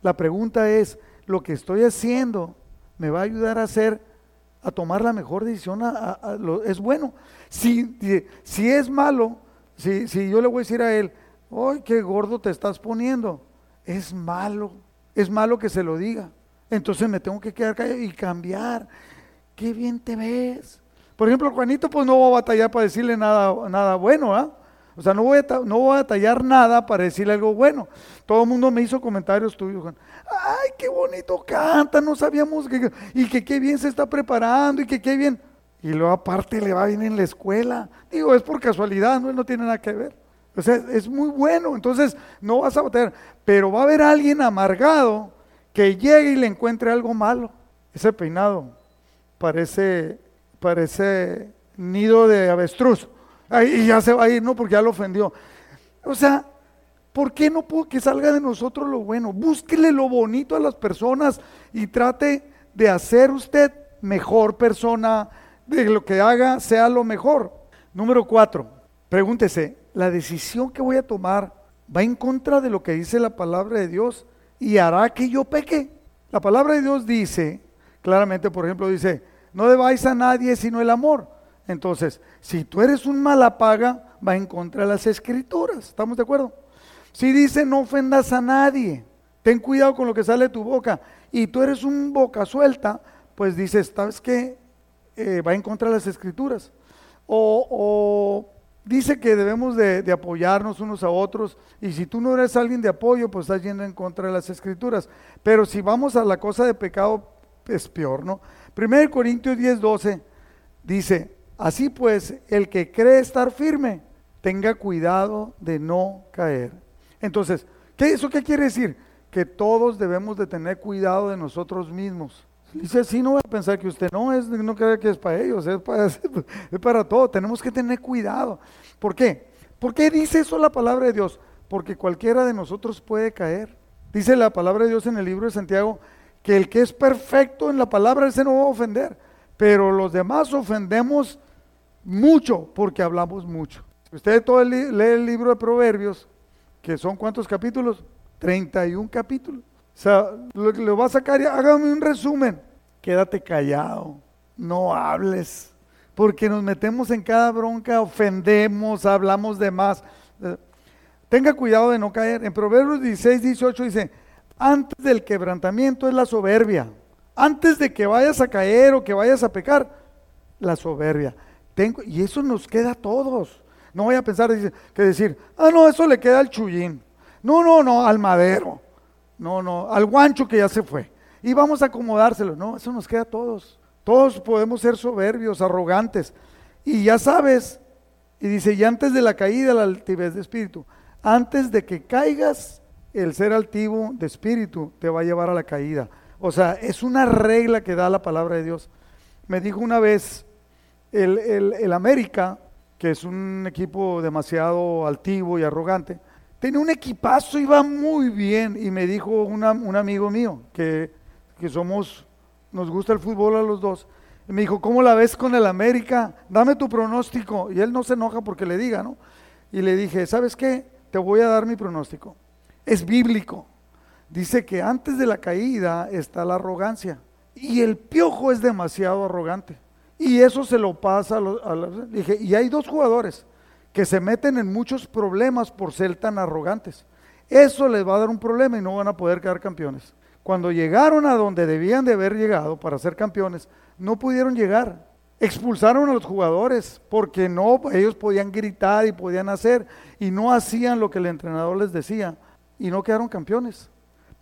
La pregunta es, ¿lo que estoy haciendo me va a ayudar a hacer, a tomar la mejor decisión? es bueno. Si, si es malo, si, si yo le voy a decir a él, ¡ay, qué gordo te estás poniendo! Es malo es malo que se lo diga. Entonces me tengo que quedar callado y cambiar. Qué bien te ves. Por ejemplo, Juanito, pues no voy a batallar para decirle nada, nada bueno, ¿ah? O sea, no voy, a, no voy a batallar nada para decirle algo bueno. Todo el mundo me hizo comentarios tuyos. Ay, qué bonito canta, no sabíamos que, y que qué bien se está preparando y que qué bien. Y luego aparte le va bien en la escuela. Digo, es por casualidad, no, no tiene nada que ver. O sea, es muy bueno, entonces no vas a batallar. Pero va a haber alguien amargado que llegue y le encuentre algo malo. Ese peinado parece, parece nido de avestruz. Y ya se va a ir, ¿no? Porque ya lo ofendió. O sea, ¿por qué no puedo que salga de nosotros lo bueno? Búsquele lo bonito a las personas y trate de hacer usted mejor persona, de lo que haga sea lo mejor. Número cuatro, pregúntese, ¿la decisión que voy a tomar va en contra de lo que dice la palabra de Dios y hará que yo peque. La palabra de Dios dice, claramente, por ejemplo, dice, no debáis a nadie sino el amor. Entonces, si tú eres un paga, va en contra de las escrituras. ¿Estamos de acuerdo? Si dice, no ofendas a nadie, ten cuidado con lo que sale de tu boca, y tú eres un boca suelta, pues dices, ¿sabes qué? Eh, va en contra de las escrituras. O, o dice que debemos de, apoyarnos unos a otros y si tú no eres alguien de apoyo, pues estás yendo en contra de las escrituras. Pero si vamos a la cosa de pecado, es peor, ¿no? 1 Corintios 10, 12 dice, así pues, el que cree estar firme, tenga cuidado de no caer. Entonces, ¿qué, ¿eso qué quiere decir? Que todos debemos de tener cuidado de nosotros mismos. Dice así, no voy a pensar que usted no es, no cree que es para ellos, es para, es para todo. Tenemos que tener cuidado. ¿Por qué? ¿Por qué dice eso la palabra de Dios? Porque cualquiera de nosotros puede caer. Dice la palabra de Dios en el libro de Santiago que el que es perfecto en la palabra, ese no va a ofender. Pero los demás ofendemos mucho porque hablamos mucho. Usted todo lee el libro de Proverbios, que son cuántos capítulos? 31 capítulos. O sea, lo, va a sacar hágame un resumen. Quédate callado, no hables, porque nos metemos en cada bronca, ofendemos, hablamos de más. Eh, tenga cuidado de no caer. En Proverbios 16, 18 dice, antes del quebrantamiento es la soberbia. Antes de que vayas a caer o que vayas a pecar, la soberbia. Tengo, y eso nos queda a todos. No voy a pensar que decir, ah, no, eso le queda al chullín. No, no, no, al madero. No, no, al guancho que ya se fue. Y vamos a acomodárselo. No, eso nos queda a todos. Todos podemos ser soberbios, arrogantes. Y ya sabes, y dice, y antes de la caída, la altivez de espíritu. Antes de que caigas, el ser altivo de espíritu te va a llevar a la caída. O sea, es una regla que da la palabra de Dios. Me dijo una vez el, el América, que es un equipo demasiado altivo y arrogante, Tenía un equipazo, iba muy bien. Y me dijo un amigo mío, que, que somos, nos gusta el fútbol a los dos. Y me dijo, ¿cómo la ves con el América? Dame tu pronóstico. Y él no se enoja porque le diga, ¿no? Y le dije, ¿sabes qué? Te voy a dar mi pronóstico. Es bíblico. Dice que antes de la caída está la arrogancia. Y el piojo es demasiado arrogante. Y eso se lo pasa a los... dije, y hay dos jugadores que se meten en muchos problemas por ser tan arrogantes. Eso les va a dar un problema y no van a poder quedar campeones. Cuando llegaron a donde debían de haber llegado para ser campeones, no pudieron llegar. Expulsaron a los jugadores porque no, ellos podían gritar y podían hacer y no hacían lo que el entrenador les decía y no quedaron campeones.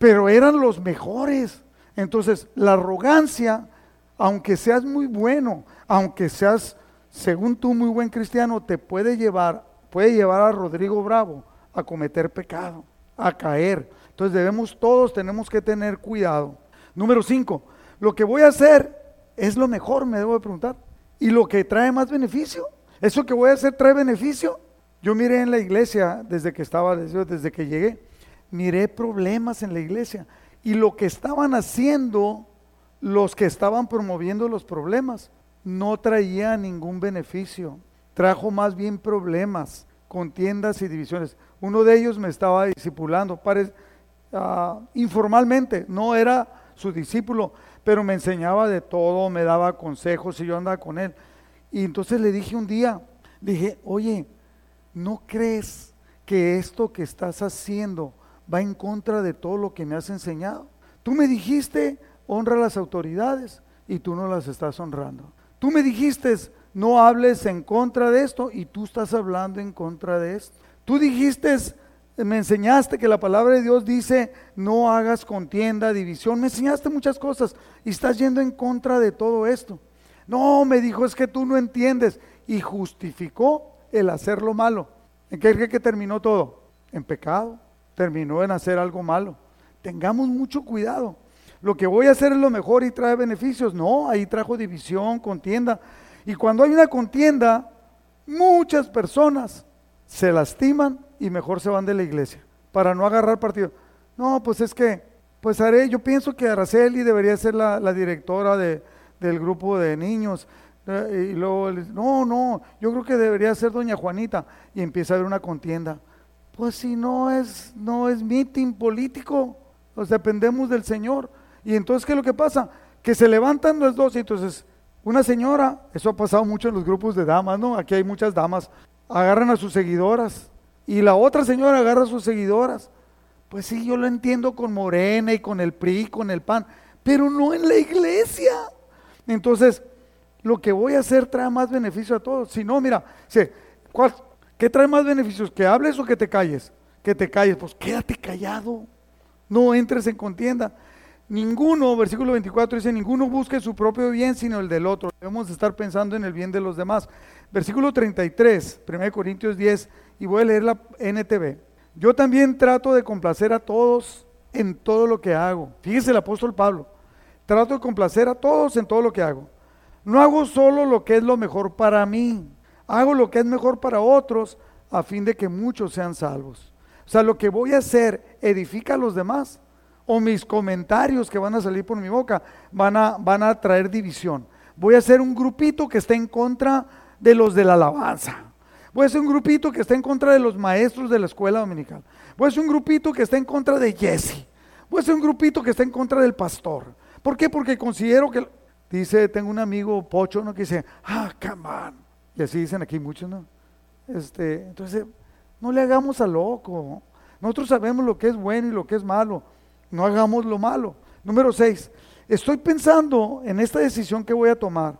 Pero eran los mejores. Entonces, la arrogancia, aunque seas muy bueno, aunque seas, según tú, muy buen cristiano, te puede llevar, puede llevar a Rodrigo Bravo a cometer pecado, a caer. Entonces debemos todos, tenemos que tener cuidado. Número cinco, lo que voy a hacer es lo mejor, me debo de preguntar. ¿Y lo que trae más beneficio? ¿Eso que voy a hacer trae beneficio? Yo miré en la iglesia desde que estaba, desde que llegué, miré problemas en la iglesia y lo que estaban haciendo los que estaban promoviendo los problemas no traía ningún beneficio, trajo más bien problemas, contiendas y divisiones. Uno de ellos me estaba discipulando, uh, informalmente, no era su discípulo, pero me enseñaba de todo, me daba consejos y yo andaba con él. Y entonces le dije un día, dije, oye, ¿no crees que esto que estás haciendo va en contra de todo lo que me has enseñado? Tú me dijiste, honra las autoridades y tú no las estás honrando. Tú me dijiste, no hables en contra de esto y tú estás hablando en contra de esto. Tú dijiste, me enseñaste que la palabra de Dios dice, no hagas contienda, división. Me enseñaste muchas cosas y estás yendo en contra de todo esto. No, me dijo, es que tú no entiendes. Y justificó el hacer lo malo. ¿En qué que terminó todo? En pecado. Terminó en hacer algo malo. Tengamos mucho cuidado. Lo que voy a hacer es lo mejor y trae beneficios. No, ahí trajo división, contienda. Y cuando hay una contienda, muchas personas se lastiman y mejor se van de la iglesia para no agarrar partido. No, pues es que, pues haré, yo pienso que Araceli debería ser la, directora de, del grupo de niños. Eh, y luego, no, no, yo creo que debería ser doña Juanita. Y empieza a haber una contienda. Pues si no es, no es meeting político, pues dependemos del Señor. Y entonces, ¿qué es lo que pasa? Que se levantan los dos y entonces una señora, eso ha pasado mucho en los grupos de damas, ¿no? Aquí hay muchas damas, agarran a sus seguidoras y la otra señora agarra a sus seguidoras. Pues sí, yo lo entiendo con Morena y con el PRI, con el PAN, pero no en la iglesia. Entonces, lo que voy a hacer trae más beneficio a todos. Si no, mira, ¿qué trae más beneficios? ¿Que hables o que te calles? Que te calles, pues quédate callado. No entres en contienda. Ninguno, versículo 24 dice, ninguno busque su propio bien sino el del otro. Debemos estar pensando en el bien de los demás. Versículo 33, 1 Corintios 10, y voy a leer la NTV. Yo también trato de complacer a todos en todo lo que hago. Fíjese el apóstol Pablo. Trato de complacer a todos en todo lo que hago. No hago solo lo que es lo mejor para mí. Hago lo que es mejor para otros a fin de que muchos sean salvos. O sea, lo que voy a hacer edifica a los demás o mis comentarios que van a salir por mi boca van a, van a traer división. Voy a hacer un grupito que esté en contra de los de la alabanza. Voy a hacer un grupito que esté en contra de los maestros de la escuela dominical. Voy a hacer un grupito que esté en contra de Jesse. Voy a hacer un grupito que esté en contra del pastor. ¿Por qué? Porque considero que, dice, tengo un amigo pocho, ¿no? Que dice, ah, come on. Y así dicen aquí muchos, ¿no? Este, entonces, no le hagamos a loco. Nosotros sabemos lo que es bueno y lo que es malo no hagamos lo malo. Número seis, estoy pensando en esta decisión que voy a tomar.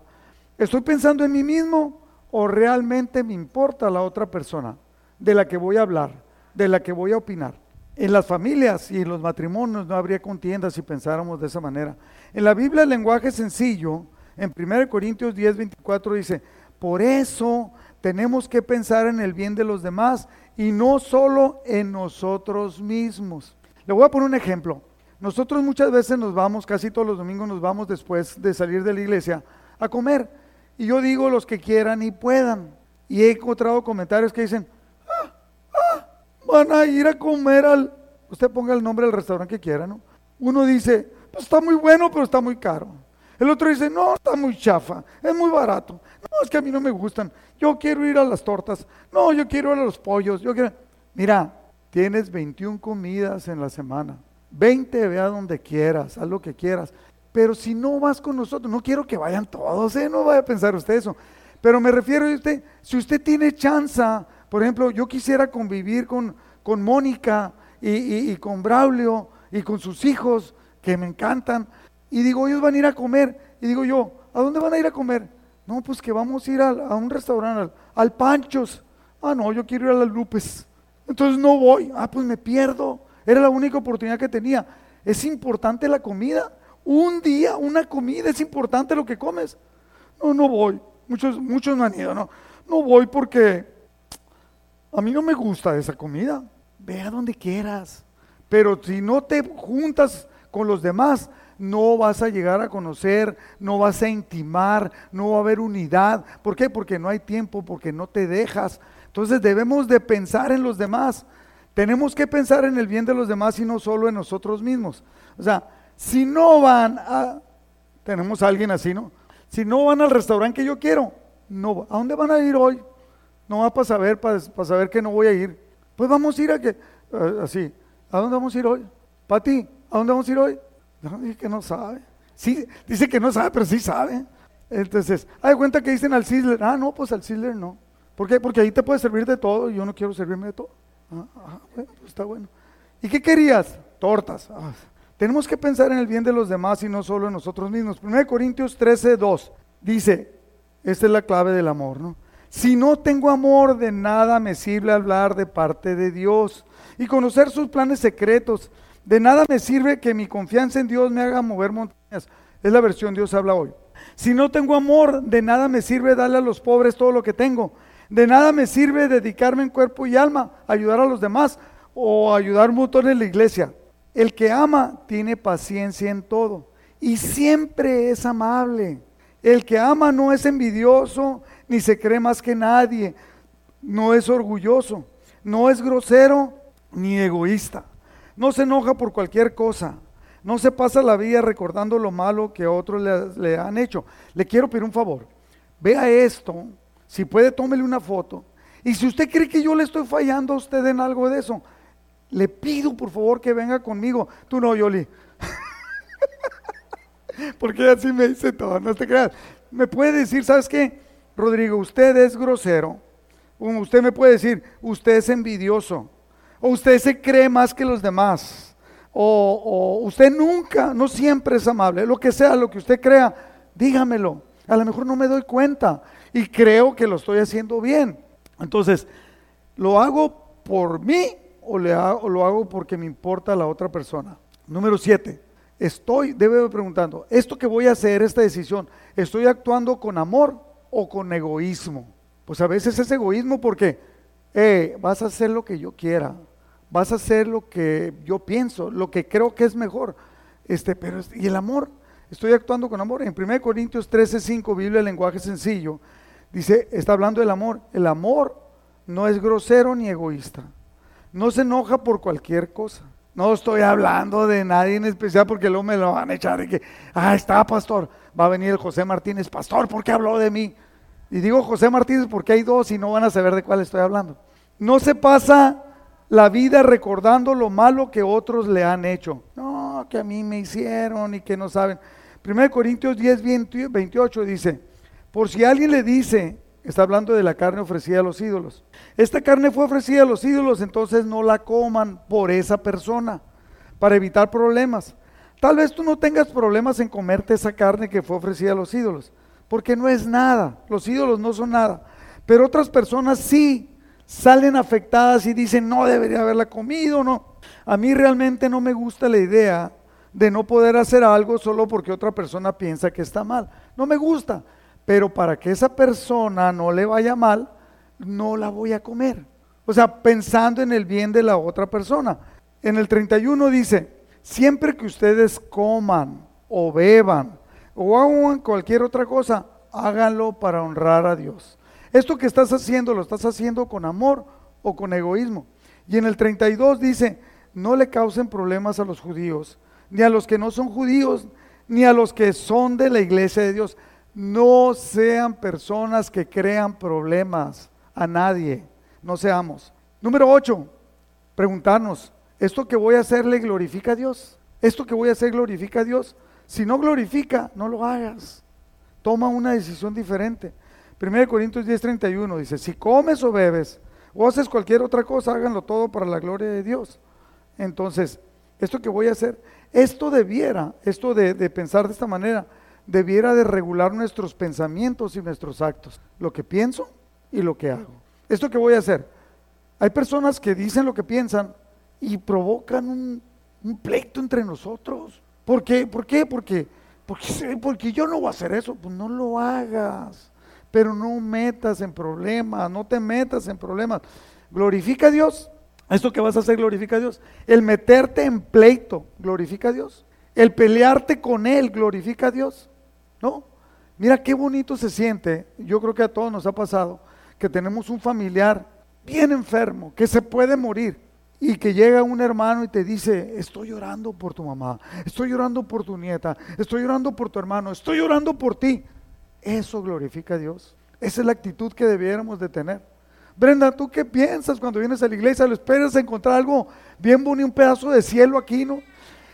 ¿Estoy pensando en mí mismo o realmente me importa la otra persona de la que voy a hablar, de la que voy a opinar? En las familias y en los matrimonios no habría contiendas si pensáramos de esa manera. En la Biblia el lenguaje sencillo, en 1 Corintios 10, 24 dice, por eso tenemos que pensar en el bien de los demás y no solo en nosotros mismos. Le voy a poner un ejemplo. Nosotros muchas veces nos vamos, casi todos los domingos nos vamos después de salir de la iglesia a comer. Y yo digo los que quieran y puedan. Y he encontrado comentarios que dicen, ah, ah, van a ir a comer al... Usted ponga el nombre del restaurante que quiera, ¿no? Uno dice, pues está muy bueno, pero está muy caro. El otro dice, no, está muy chafa, es muy barato. No, es que a mí no me gustan. Yo quiero ir a las tortas. No, yo quiero ir a los pollos. Yo quiero... Mira, Tienes 21 comidas en la semana. 20, ve a donde quieras, haz lo que quieras. Pero si no vas con nosotros, no quiero que vayan todos, ¿eh? no vaya a pensar usted eso. Pero me refiero a usted, si usted tiene chance, por ejemplo, yo quisiera convivir con, con Mónica y, con Braulio y con sus hijos, que me encantan, y digo, ellos van a ir a comer, y digo yo, ¿a dónde van a ir a comer? No, pues que vamos a ir a, un restaurante, al, al, Panchos. Ah, no, yo quiero ir a las Lupes. Entonces no voy. Ah, pues me pierdo. Era la única oportunidad que tenía. Es importante la comida. Un día, una comida, es importante lo que comes. No, no voy. Muchos, muchos no han ido, no. No voy porque a mí no me gusta esa comida. Ve a donde quieras. Pero si no te juntas con los demás, no vas a llegar a conocer, no vas a intimar, no va a haber unidad. ¿Por qué? Porque no hay tiempo, porque no te dejas. Entonces debemos de pensar en los demás. Tenemos que pensar en el bien de los demás y no solo en nosotros mismos. O sea, si no van a... Tenemos a alguien así, ¿no? Si no van al restaurante que yo quiero, no, ¿a dónde van a ir hoy? No va para saber, para, saber que no voy a ir. Pues vamos a ir a que, así, ¿a dónde vamos a ir hoy? Pati, ¿a dónde vamos a ir hoy? No, dice que no sabe. Sí, dice que no sabe, pero sí sabe. Entonces, hay cuenta que dicen al Sizzler, ah, no, pues al Sizzler no. ¿Por qué? Porque ahí te puedes servir de todo y yo no quiero servirme de todo. Ah, ah pues está bueno. ¿Y qué querías? Tortas. Ah, tenemos que pensar en el bien de los demás y no solo en nosotros mismos. 1 Corintios 13, 2 dice, esta es la clave del amor, ¿no? Si no tengo amor, de nada me sirve hablar de parte de Dios y conocer sus planes secretos. De nada me sirve que mi confianza en Dios me haga mover montañas. Es la versión Dios habla hoy. Si no tengo amor, de nada me sirve darle a los pobres todo lo que tengo. De nada me sirve dedicarme en cuerpo y alma, ayudar a los demás o ayudar mutuo en la iglesia. El que ama tiene paciencia en todo y siempre es amable. El que ama no es envidioso ni se cree más que nadie, no es orgulloso, no es grosero ni egoísta, no se enoja por cualquier cosa, no se pasa la vida recordando lo malo que otros le, han hecho. Le quiero pedir un favor, vea esto, si puede tómele una foto, y si usted cree que yo le estoy fallando a usted en algo de eso, le pido por favor que venga conmigo. Tú no, Yoli. Porque así me dice todo, no te creas. Me puede decir, ¿sabes qué? Rodrigo, usted es grosero. Usted me puede decir, usted es envidioso. O usted se cree más que los demás. O, o usted nunca, no siempre es amable. Lo que sea, lo que usted crea, dígamelo. A lo mejor no me doy cuenta y creo que lo estoy haciendo bien. Entonces, ¿lo hago por mí o, lo hago porque me importa la otra persona. Número siete, estoy, debe preguntando, ¿esto que voy a hacer, esta decisión, estoy actuando con amor o con egoísmo? Pues a veces es egoísmo porque eh, vas a hacer lo que yo quiera, vas a hacer lo que yo pienso, lo que creo que es mejor. Este, pero, ¿y el amor? Estoy actuando con amor. En 1 Corintios 13, 5, Biblia, lenguaje sencillo, dice, está hablando del amor. El amor no es grosero ni egoísta no se enoja por cualquier cosa. No estoy hablando de nadie en especial porque luego me lo van a echar de que, ah, está pastor, va a venir el José Martínez, pastor, ¿por qué habló de mí? Y digo José Martínez porque hay dos y no van a saber de cuál estoy hablando. No se pasa la vida recordando lo malo que otros le han hecho. No, que a mí me hicieron y que no saben. 1 Corintios 10, 28 dice, por si alguien le dice, Está hablando de la carne ofrecida a los ídolos. Esta carne fue ofrecida a los ídolos, entonces no la coman por esa persona, para evitar problemas. Tal vez tú no tengas problemas en comerte esa carne que fue ofrecida a los ídolos, porque no es nada, los ídolos no son nada. Pero otras personas sí salen afectadas y dicen, no debería haberla comido, no. A mí realmente no me gusta la idea de no poder hacer algo solo porque otra persona piensa que está mal. No me gusta pero para que esa persona no le vaya mal, no la voy a comer. O sea, pensando en el bien de la otra persona. En el 31 dice, siempre que ustedes coman o beban o hagan cualquier otra cosa, háganlo para honrar a Dios. Esto que estás haciendo, lo estás haciendo con amor o con egoísmo. Y en el 32 dice, no le causen problemas a los judíos, ni a los que no son judíos, ni a los que son de la iglesia de Dios. No sean personas que crean problemas a nadie. No seamos. Número 8, preguntarnos, esto que voy a hacer le glorifica a Dios. Esto que voy a hacer glorifica a Dios. Si no glorifica, no lo hagas. Toma una decisión diferente. 1 Corintios 10:31 dice, si comes o bebes o haces cualquier otra cosa, háganlo todo para la gloria de Dios. Entonces, esto que voy a hacer, esto debiera, esto de, de pensar de esta manera, debiera de regular nuestros pensamientos y nuestros actos, lo que pienso y lo que hago. Esto que voy a hacer, hay personas que dicen lo que piensan y provocan un, pleito entre nosotros. ¿Por qué? ¿Por qué? Porque, porque, porque yo no voy a hacer eso. Pues no lo hagas. Pero no metas en problemas, no te metas en problemas. Glorifica a Dios. Esto que vas a hacer glorifica a Dios. El meterte en pleito, glorifica a Dios. El pelearte con Él, glorifica a Dios. ¿No? Mira qué bonito se siente. Yo creo que a todos nos ha pasado que tenemos un familiar bien enfermo, que se puede morir y que llega un hermano y te dice, estoy llorando por tu mamá, estoy llorando por tu nieta, estoy llorando por tu hermano, estoy llorando por ti. Eso glorifica a Dios. Esa es la actitud que debiéramos de tener. Brenda, ¿tú qué piensas cuando vienes a la iglesia? ¿Lo esperas encontrar algo bien bonito, un pedazo de cielo aquí, no?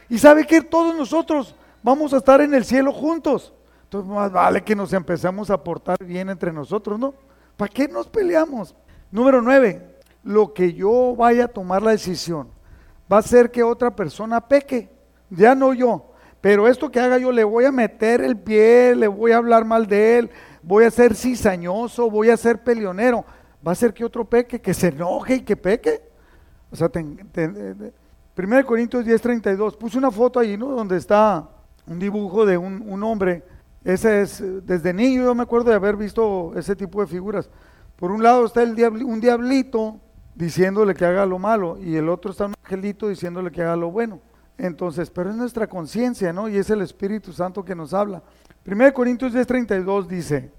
Y sabe que todos nosotros vamos a estar en el cielo juntos. Entonces más vale que nos empecemos a portar bien entre nosotros, ¿no? ¿Para qué nos peleamos? Número nueve, lo que yo vaya a tomar la decisión va a ser que otra persona peque, ya no yo. Pero esto que haga yo le voy a meter el pie, le voy a hablar mal de él, voy a ser cizañoso, voy a ser peleonero. Va a ser que otro peque, que se enoje y que peque. O sea, 1 Corintios 10, 32, puse una foto ahí, ¿no? Donde está un dibujo de un, hombre. Ese es, desde niño yo me acuerdo de haber visto ese tipo de figuras. Por un lado está el un diablito diciéndole que haga lo malo y el otro está un angelito diciéndole que haga lo bueno. Entonces, pero es nuestra conciencia, ¿no? Y es el Espíritu Santo que nos habla. 1 Corintios 10:32 dice,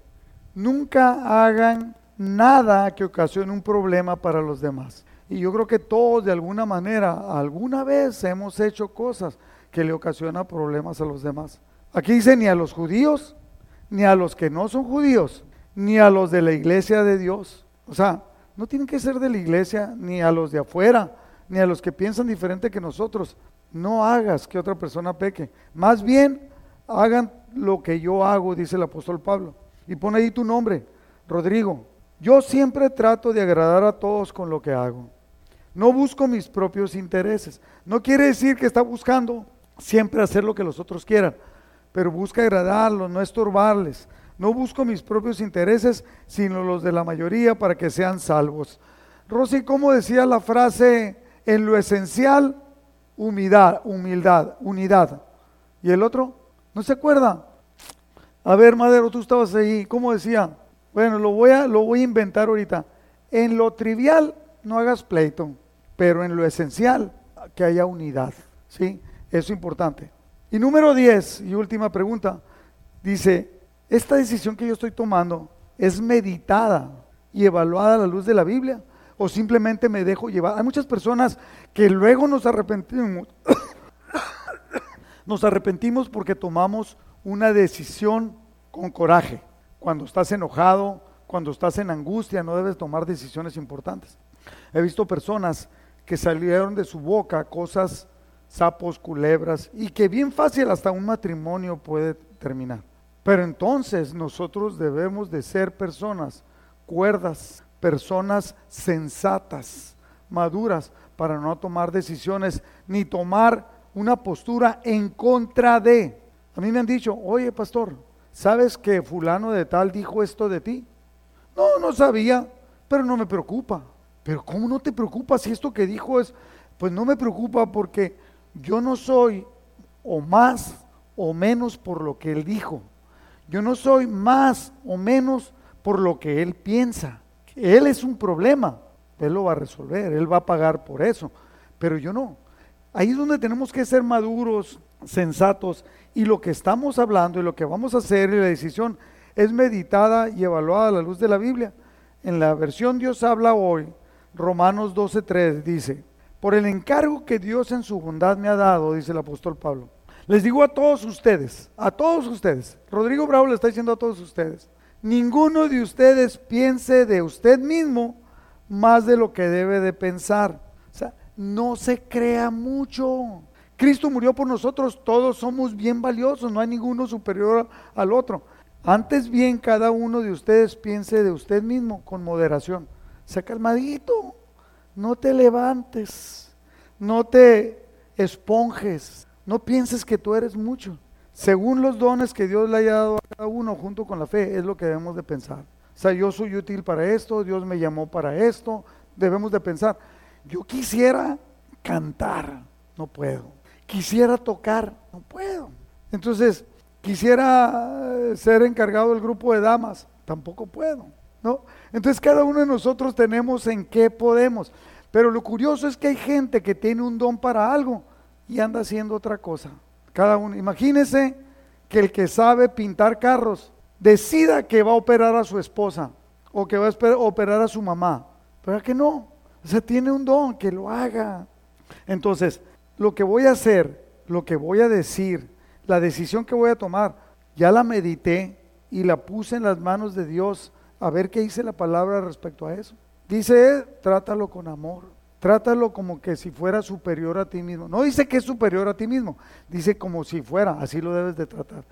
nunca hagan nada que ocasione un problema para los demás. Y yo creo que todos de alguna manera, alguna vez hemos hecho cosas que le ocasionan problemas a los demás. Aquí dice ni a los judíos, ni a los que no son judíos, ni a los de la iglesia de Dios. O sea, no tienen que ser de la iglesia, ni a los de afuera, ni a los que piensan diferente que nosotros. No hagas que otra persona peque. Más bien, hagan lo que yo hago, dice el apóstol Pablo. Y pone ahí tu nombre, Rodrigo. Yo siempre trato de agradar a todos con lo que hago. No busco mis propios intereses. No quiere decir que está buscando siempre hacer lo que los otros quieran, pero busca agradarlos, no estorbarles. No busco mis propios intereses, sino los de la mayoría para que sean salvos. Rosy, ¿cómo decía la frase? En lo esencial, humildad, humildad, unidad. ¿Y el otro? ¿No se acuerda? A ver, Madero, tú estabas ahí. ¿Cómo decía? Bueno, lo voy a, lo voy a inventar ahorita. En lo trivial, no hagas pleito, pero en lo esencial, que haya unidad. ¿Sí? Eso es importante. Y número 10, y última pregunta, dice, esta decisión que yo estoy tomando es meditada y evaluada a la luz de la Biblia o simplemente me dejo llevar. Hay muchas personas que luego nos arrepentimos, nos arrepentimos porque tomamos una decisión con coraje. Cuando estás enojado, cuando estás en angustia, no debes tomar decisiones importantes. He visto personas que salieron de su boca cosas, sapos, culebras, y que bien fácil hasta un matrimonio puede terminar. Pero entonces nosotros debemos de ser personas cuerdas, personas sensatas, maduras, para no tomar decisiones ni tomar una postura en contra de. A mí me han dicho, oye pastor, ¿sabes que fulano de tal dijo esto de ti? No, no sabía, pero no me preocupa. Pero ¿cómo no te preocupa si esto que dijo es, pues no me preocupa porque yo no soy o más o menos por lo que él dijo. Yo no soy más o menos por lo que él piensa. Él es un problema, él lo va a resolver, él va a pagar por eso, pero yo no. Ahí es donde tenemos que ser maduros, sensatos, y lo que estamos hablando y lo que vamos a hacer y la decisión es meditada y evaluada a la luz de la Biblia. En la versión Dios habla hoy, Romanos 12:3 dice, por el encargo que Dios en su bondad me ha dado, dice el apóstol Pablo, les digo a todos ustedes, a todos ustedes, Rodrigo Bravo le está diciendo a todos ustedes, ninguno de ustedes piense de usted mismo más de lo que debe de pensar. O sea, no se crea mucho. Cristo murió por nosotros, todos somos bien valiosos, no hay ninguno superior al otro. Antes bien, cada uno de ustedes piense de usted mismo con moderación. Sea calmadito, no te levantes, no te esponjes, no pienses que tú eres mucho. Según los dones que Dios le haya dado a cada uno junto con la fe, es lo que debemos de pensar. O sea, yo soy útil para esto, Dios me llamó para esto, debemos de pensar. Yo quisiera cantar, no puedo. Quisiera tocar, no puedo. Entonces, quisiera eh, ser encargado del grupo de damas, tampoco puedo. ¿no? Entonces, cada uno de nosotros tenemos en qué podemos. Pero lo curioso es que hay gente que tiene un don para algo y anda haciendo otra cosa. Cada uno, imagínese que el que sabe pintar carros decida que va a operar a su esposa o que va a operar a su mamá. ¿Pero que no? O sea, tiene un don, que lo haga. Entonces, lo que voy a hacer, lo que voy a decir, la decisión que voy a tomar, ya la medité y la puse en las manos de Dios a ver qué dice la palabra respecto a eso. Dice, trátalo con amor, trátalo como que si fuera superior a ti mismo. No dice que es superior a ti mismo, dice como si fuera, así lo debes de tratar.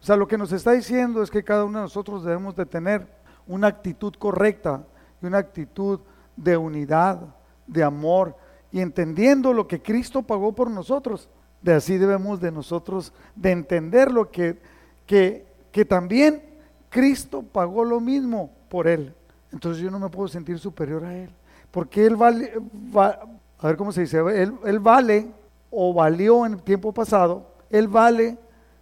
O sea, lo que nos está diciendo es que cada uno de nosotros debemos de tener una actitud correcta y una actitud de unidad, de amor, y entendiendo lo que Cristo pagó por nosotros, de así debemos de nosotros de entender lo que, que, que también Cristo pagó lo mismo por Él. Entonces yo no me puedo sentir superior a Él. Porque Él vale, a ver cómo se dice, él, vale o valió en el tiempo pasado, Él vale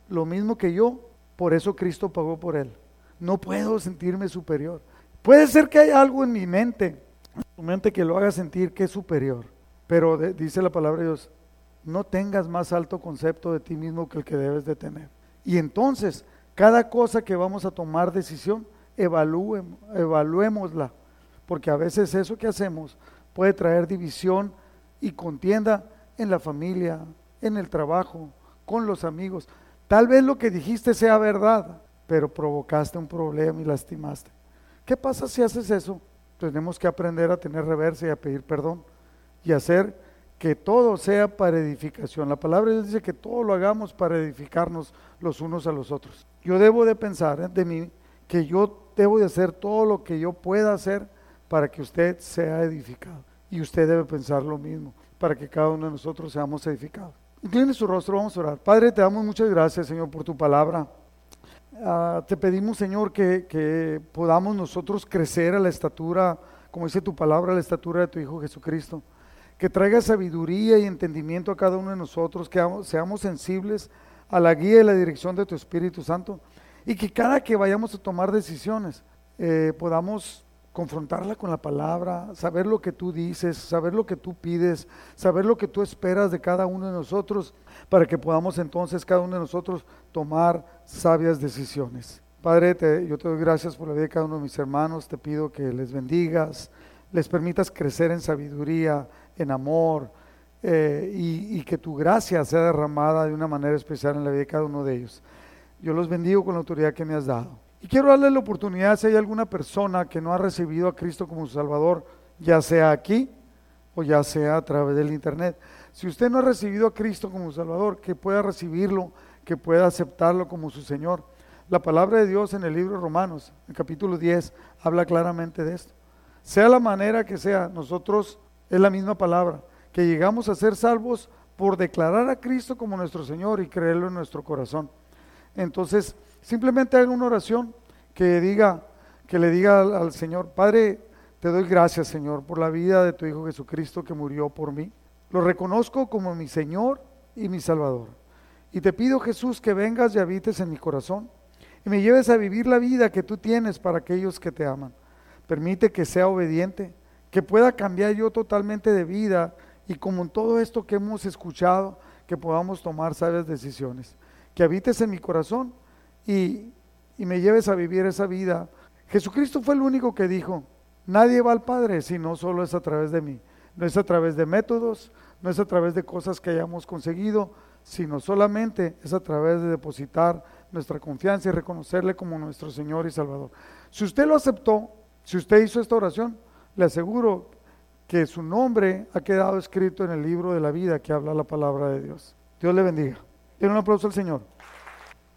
lo mismo que yo, por eso Cristo pagó por Él. No puedo sentirme superior. Puede ser que haya algo en mi mente tu mente que lo haga sentir que es superior. Pero dice la palabra de Dios, no tengas más alto concepto de ti mismo que el que debes de tener. Y entonces, cada cosa que vamos a tomar decisión, evaluémosla, porque a veces eso que hacemos puede traer división y contienda en la familia, en el trabajo, con los amigos. Tal vez lo que dijiste sea verdad, pero provocaste un problema y lastimaste. ¿Qué pasa si haces eso? tenemos que aprender a tener reversa y a pedir perdón y hacer que todo sea para edificación. La palabra dice que todo lo hagamos para edificarnos los unos a los otros. Yo debo de pensar ¿eh? de mí que yo debo de hacer todo lo que yo pueda hacer para que usted sea edificado. Y usted debe pensar lo mismo, para que cada uno de nosotros seamos edificados. Incline su rostro, vamos a orar. Padre, te damos muchas gracias, Señor, por tu palabra. Ah, te pedimos, Señor, que, podamos nosotros crecer a la estatura, como dice tu palabra, a la estatura de tu Hijo Jesucristo. Que traiga sabiduría y entendimiento a cada uno de nosotros, que seamos sensibles a la guía y la dirección de tu Espíritu Santo. Y que cada que vayamos a tomar decisiones, eh, podamos confrontarla con la palabra, saber lo que tú dices, saber lo que tú pides, saber lo que tú esperas de cada uno de nosotros, para que podamos entonces cada uno de nosotros tomar sabias decisiones. Padre, yo te doy gracias por la vida de cada uno de mis hermanos, te pido que les bendigas, les permitas crecer en sabiduría, en amor, eh, y, y que tu gracia sea derramada de una manera especial en la vida de cada uno de ellos. Yo los bendigo con la autoridad que me has dado. Y quiero darle la oportunidad si hay alguna persona que no ha recibido a Cristo como su Salvador, ya sea aquí o ya sea a través del Internet. Si usted no ha recibido a Cristo como Salvador, que pueda recibirlo, que pueda aceptarlo como su Señor. La palabra de Dios en el libro de Romanos, en capítulo 10, habla claramente de esto. Sea la manera que sea, nosotros es la misma palabra, que llegamos a ser salvos por declarar a Cristo como nuestro Señor y creerlo en nuestro corazón. Entonces, Simplemente haga una oración que diga, que le diga al, Señor, Padre, te doy gracias, Señor, por la vida de tu Hijo Jesucristo que murió por mí. Lo reconozco como mi Señor y mi Salvador. Y te pido, Jesús, que vengas y habites en mi corazón y me lleves a vivir la vida que tú tienes para aquellos que te aman. Permite que sea obediente, que pueda cambiar yo totalmente de vida y como en todo esto que hemos escuchado, que podamos tomar sabias decisiones. Que habites en mi corazón y, me lleves a vivir esa vida. Jesucristo fue el único que dijo, nadie va al Padre si no solo es a través de mí. No es a través de métodos, no es a través de cosas que hayamos conseguido, sino solamente es a través de depositar nuestra confianza y reconocerle como nuestro Señor y Salvador. Si usted lo aceptó, si usted hizo esta oración, le aseguro que su nombre ha quedado escrito en el libro de la vida que habla la palabra de Dios. Dios le bendiga. Tiene un aplauso al Señor.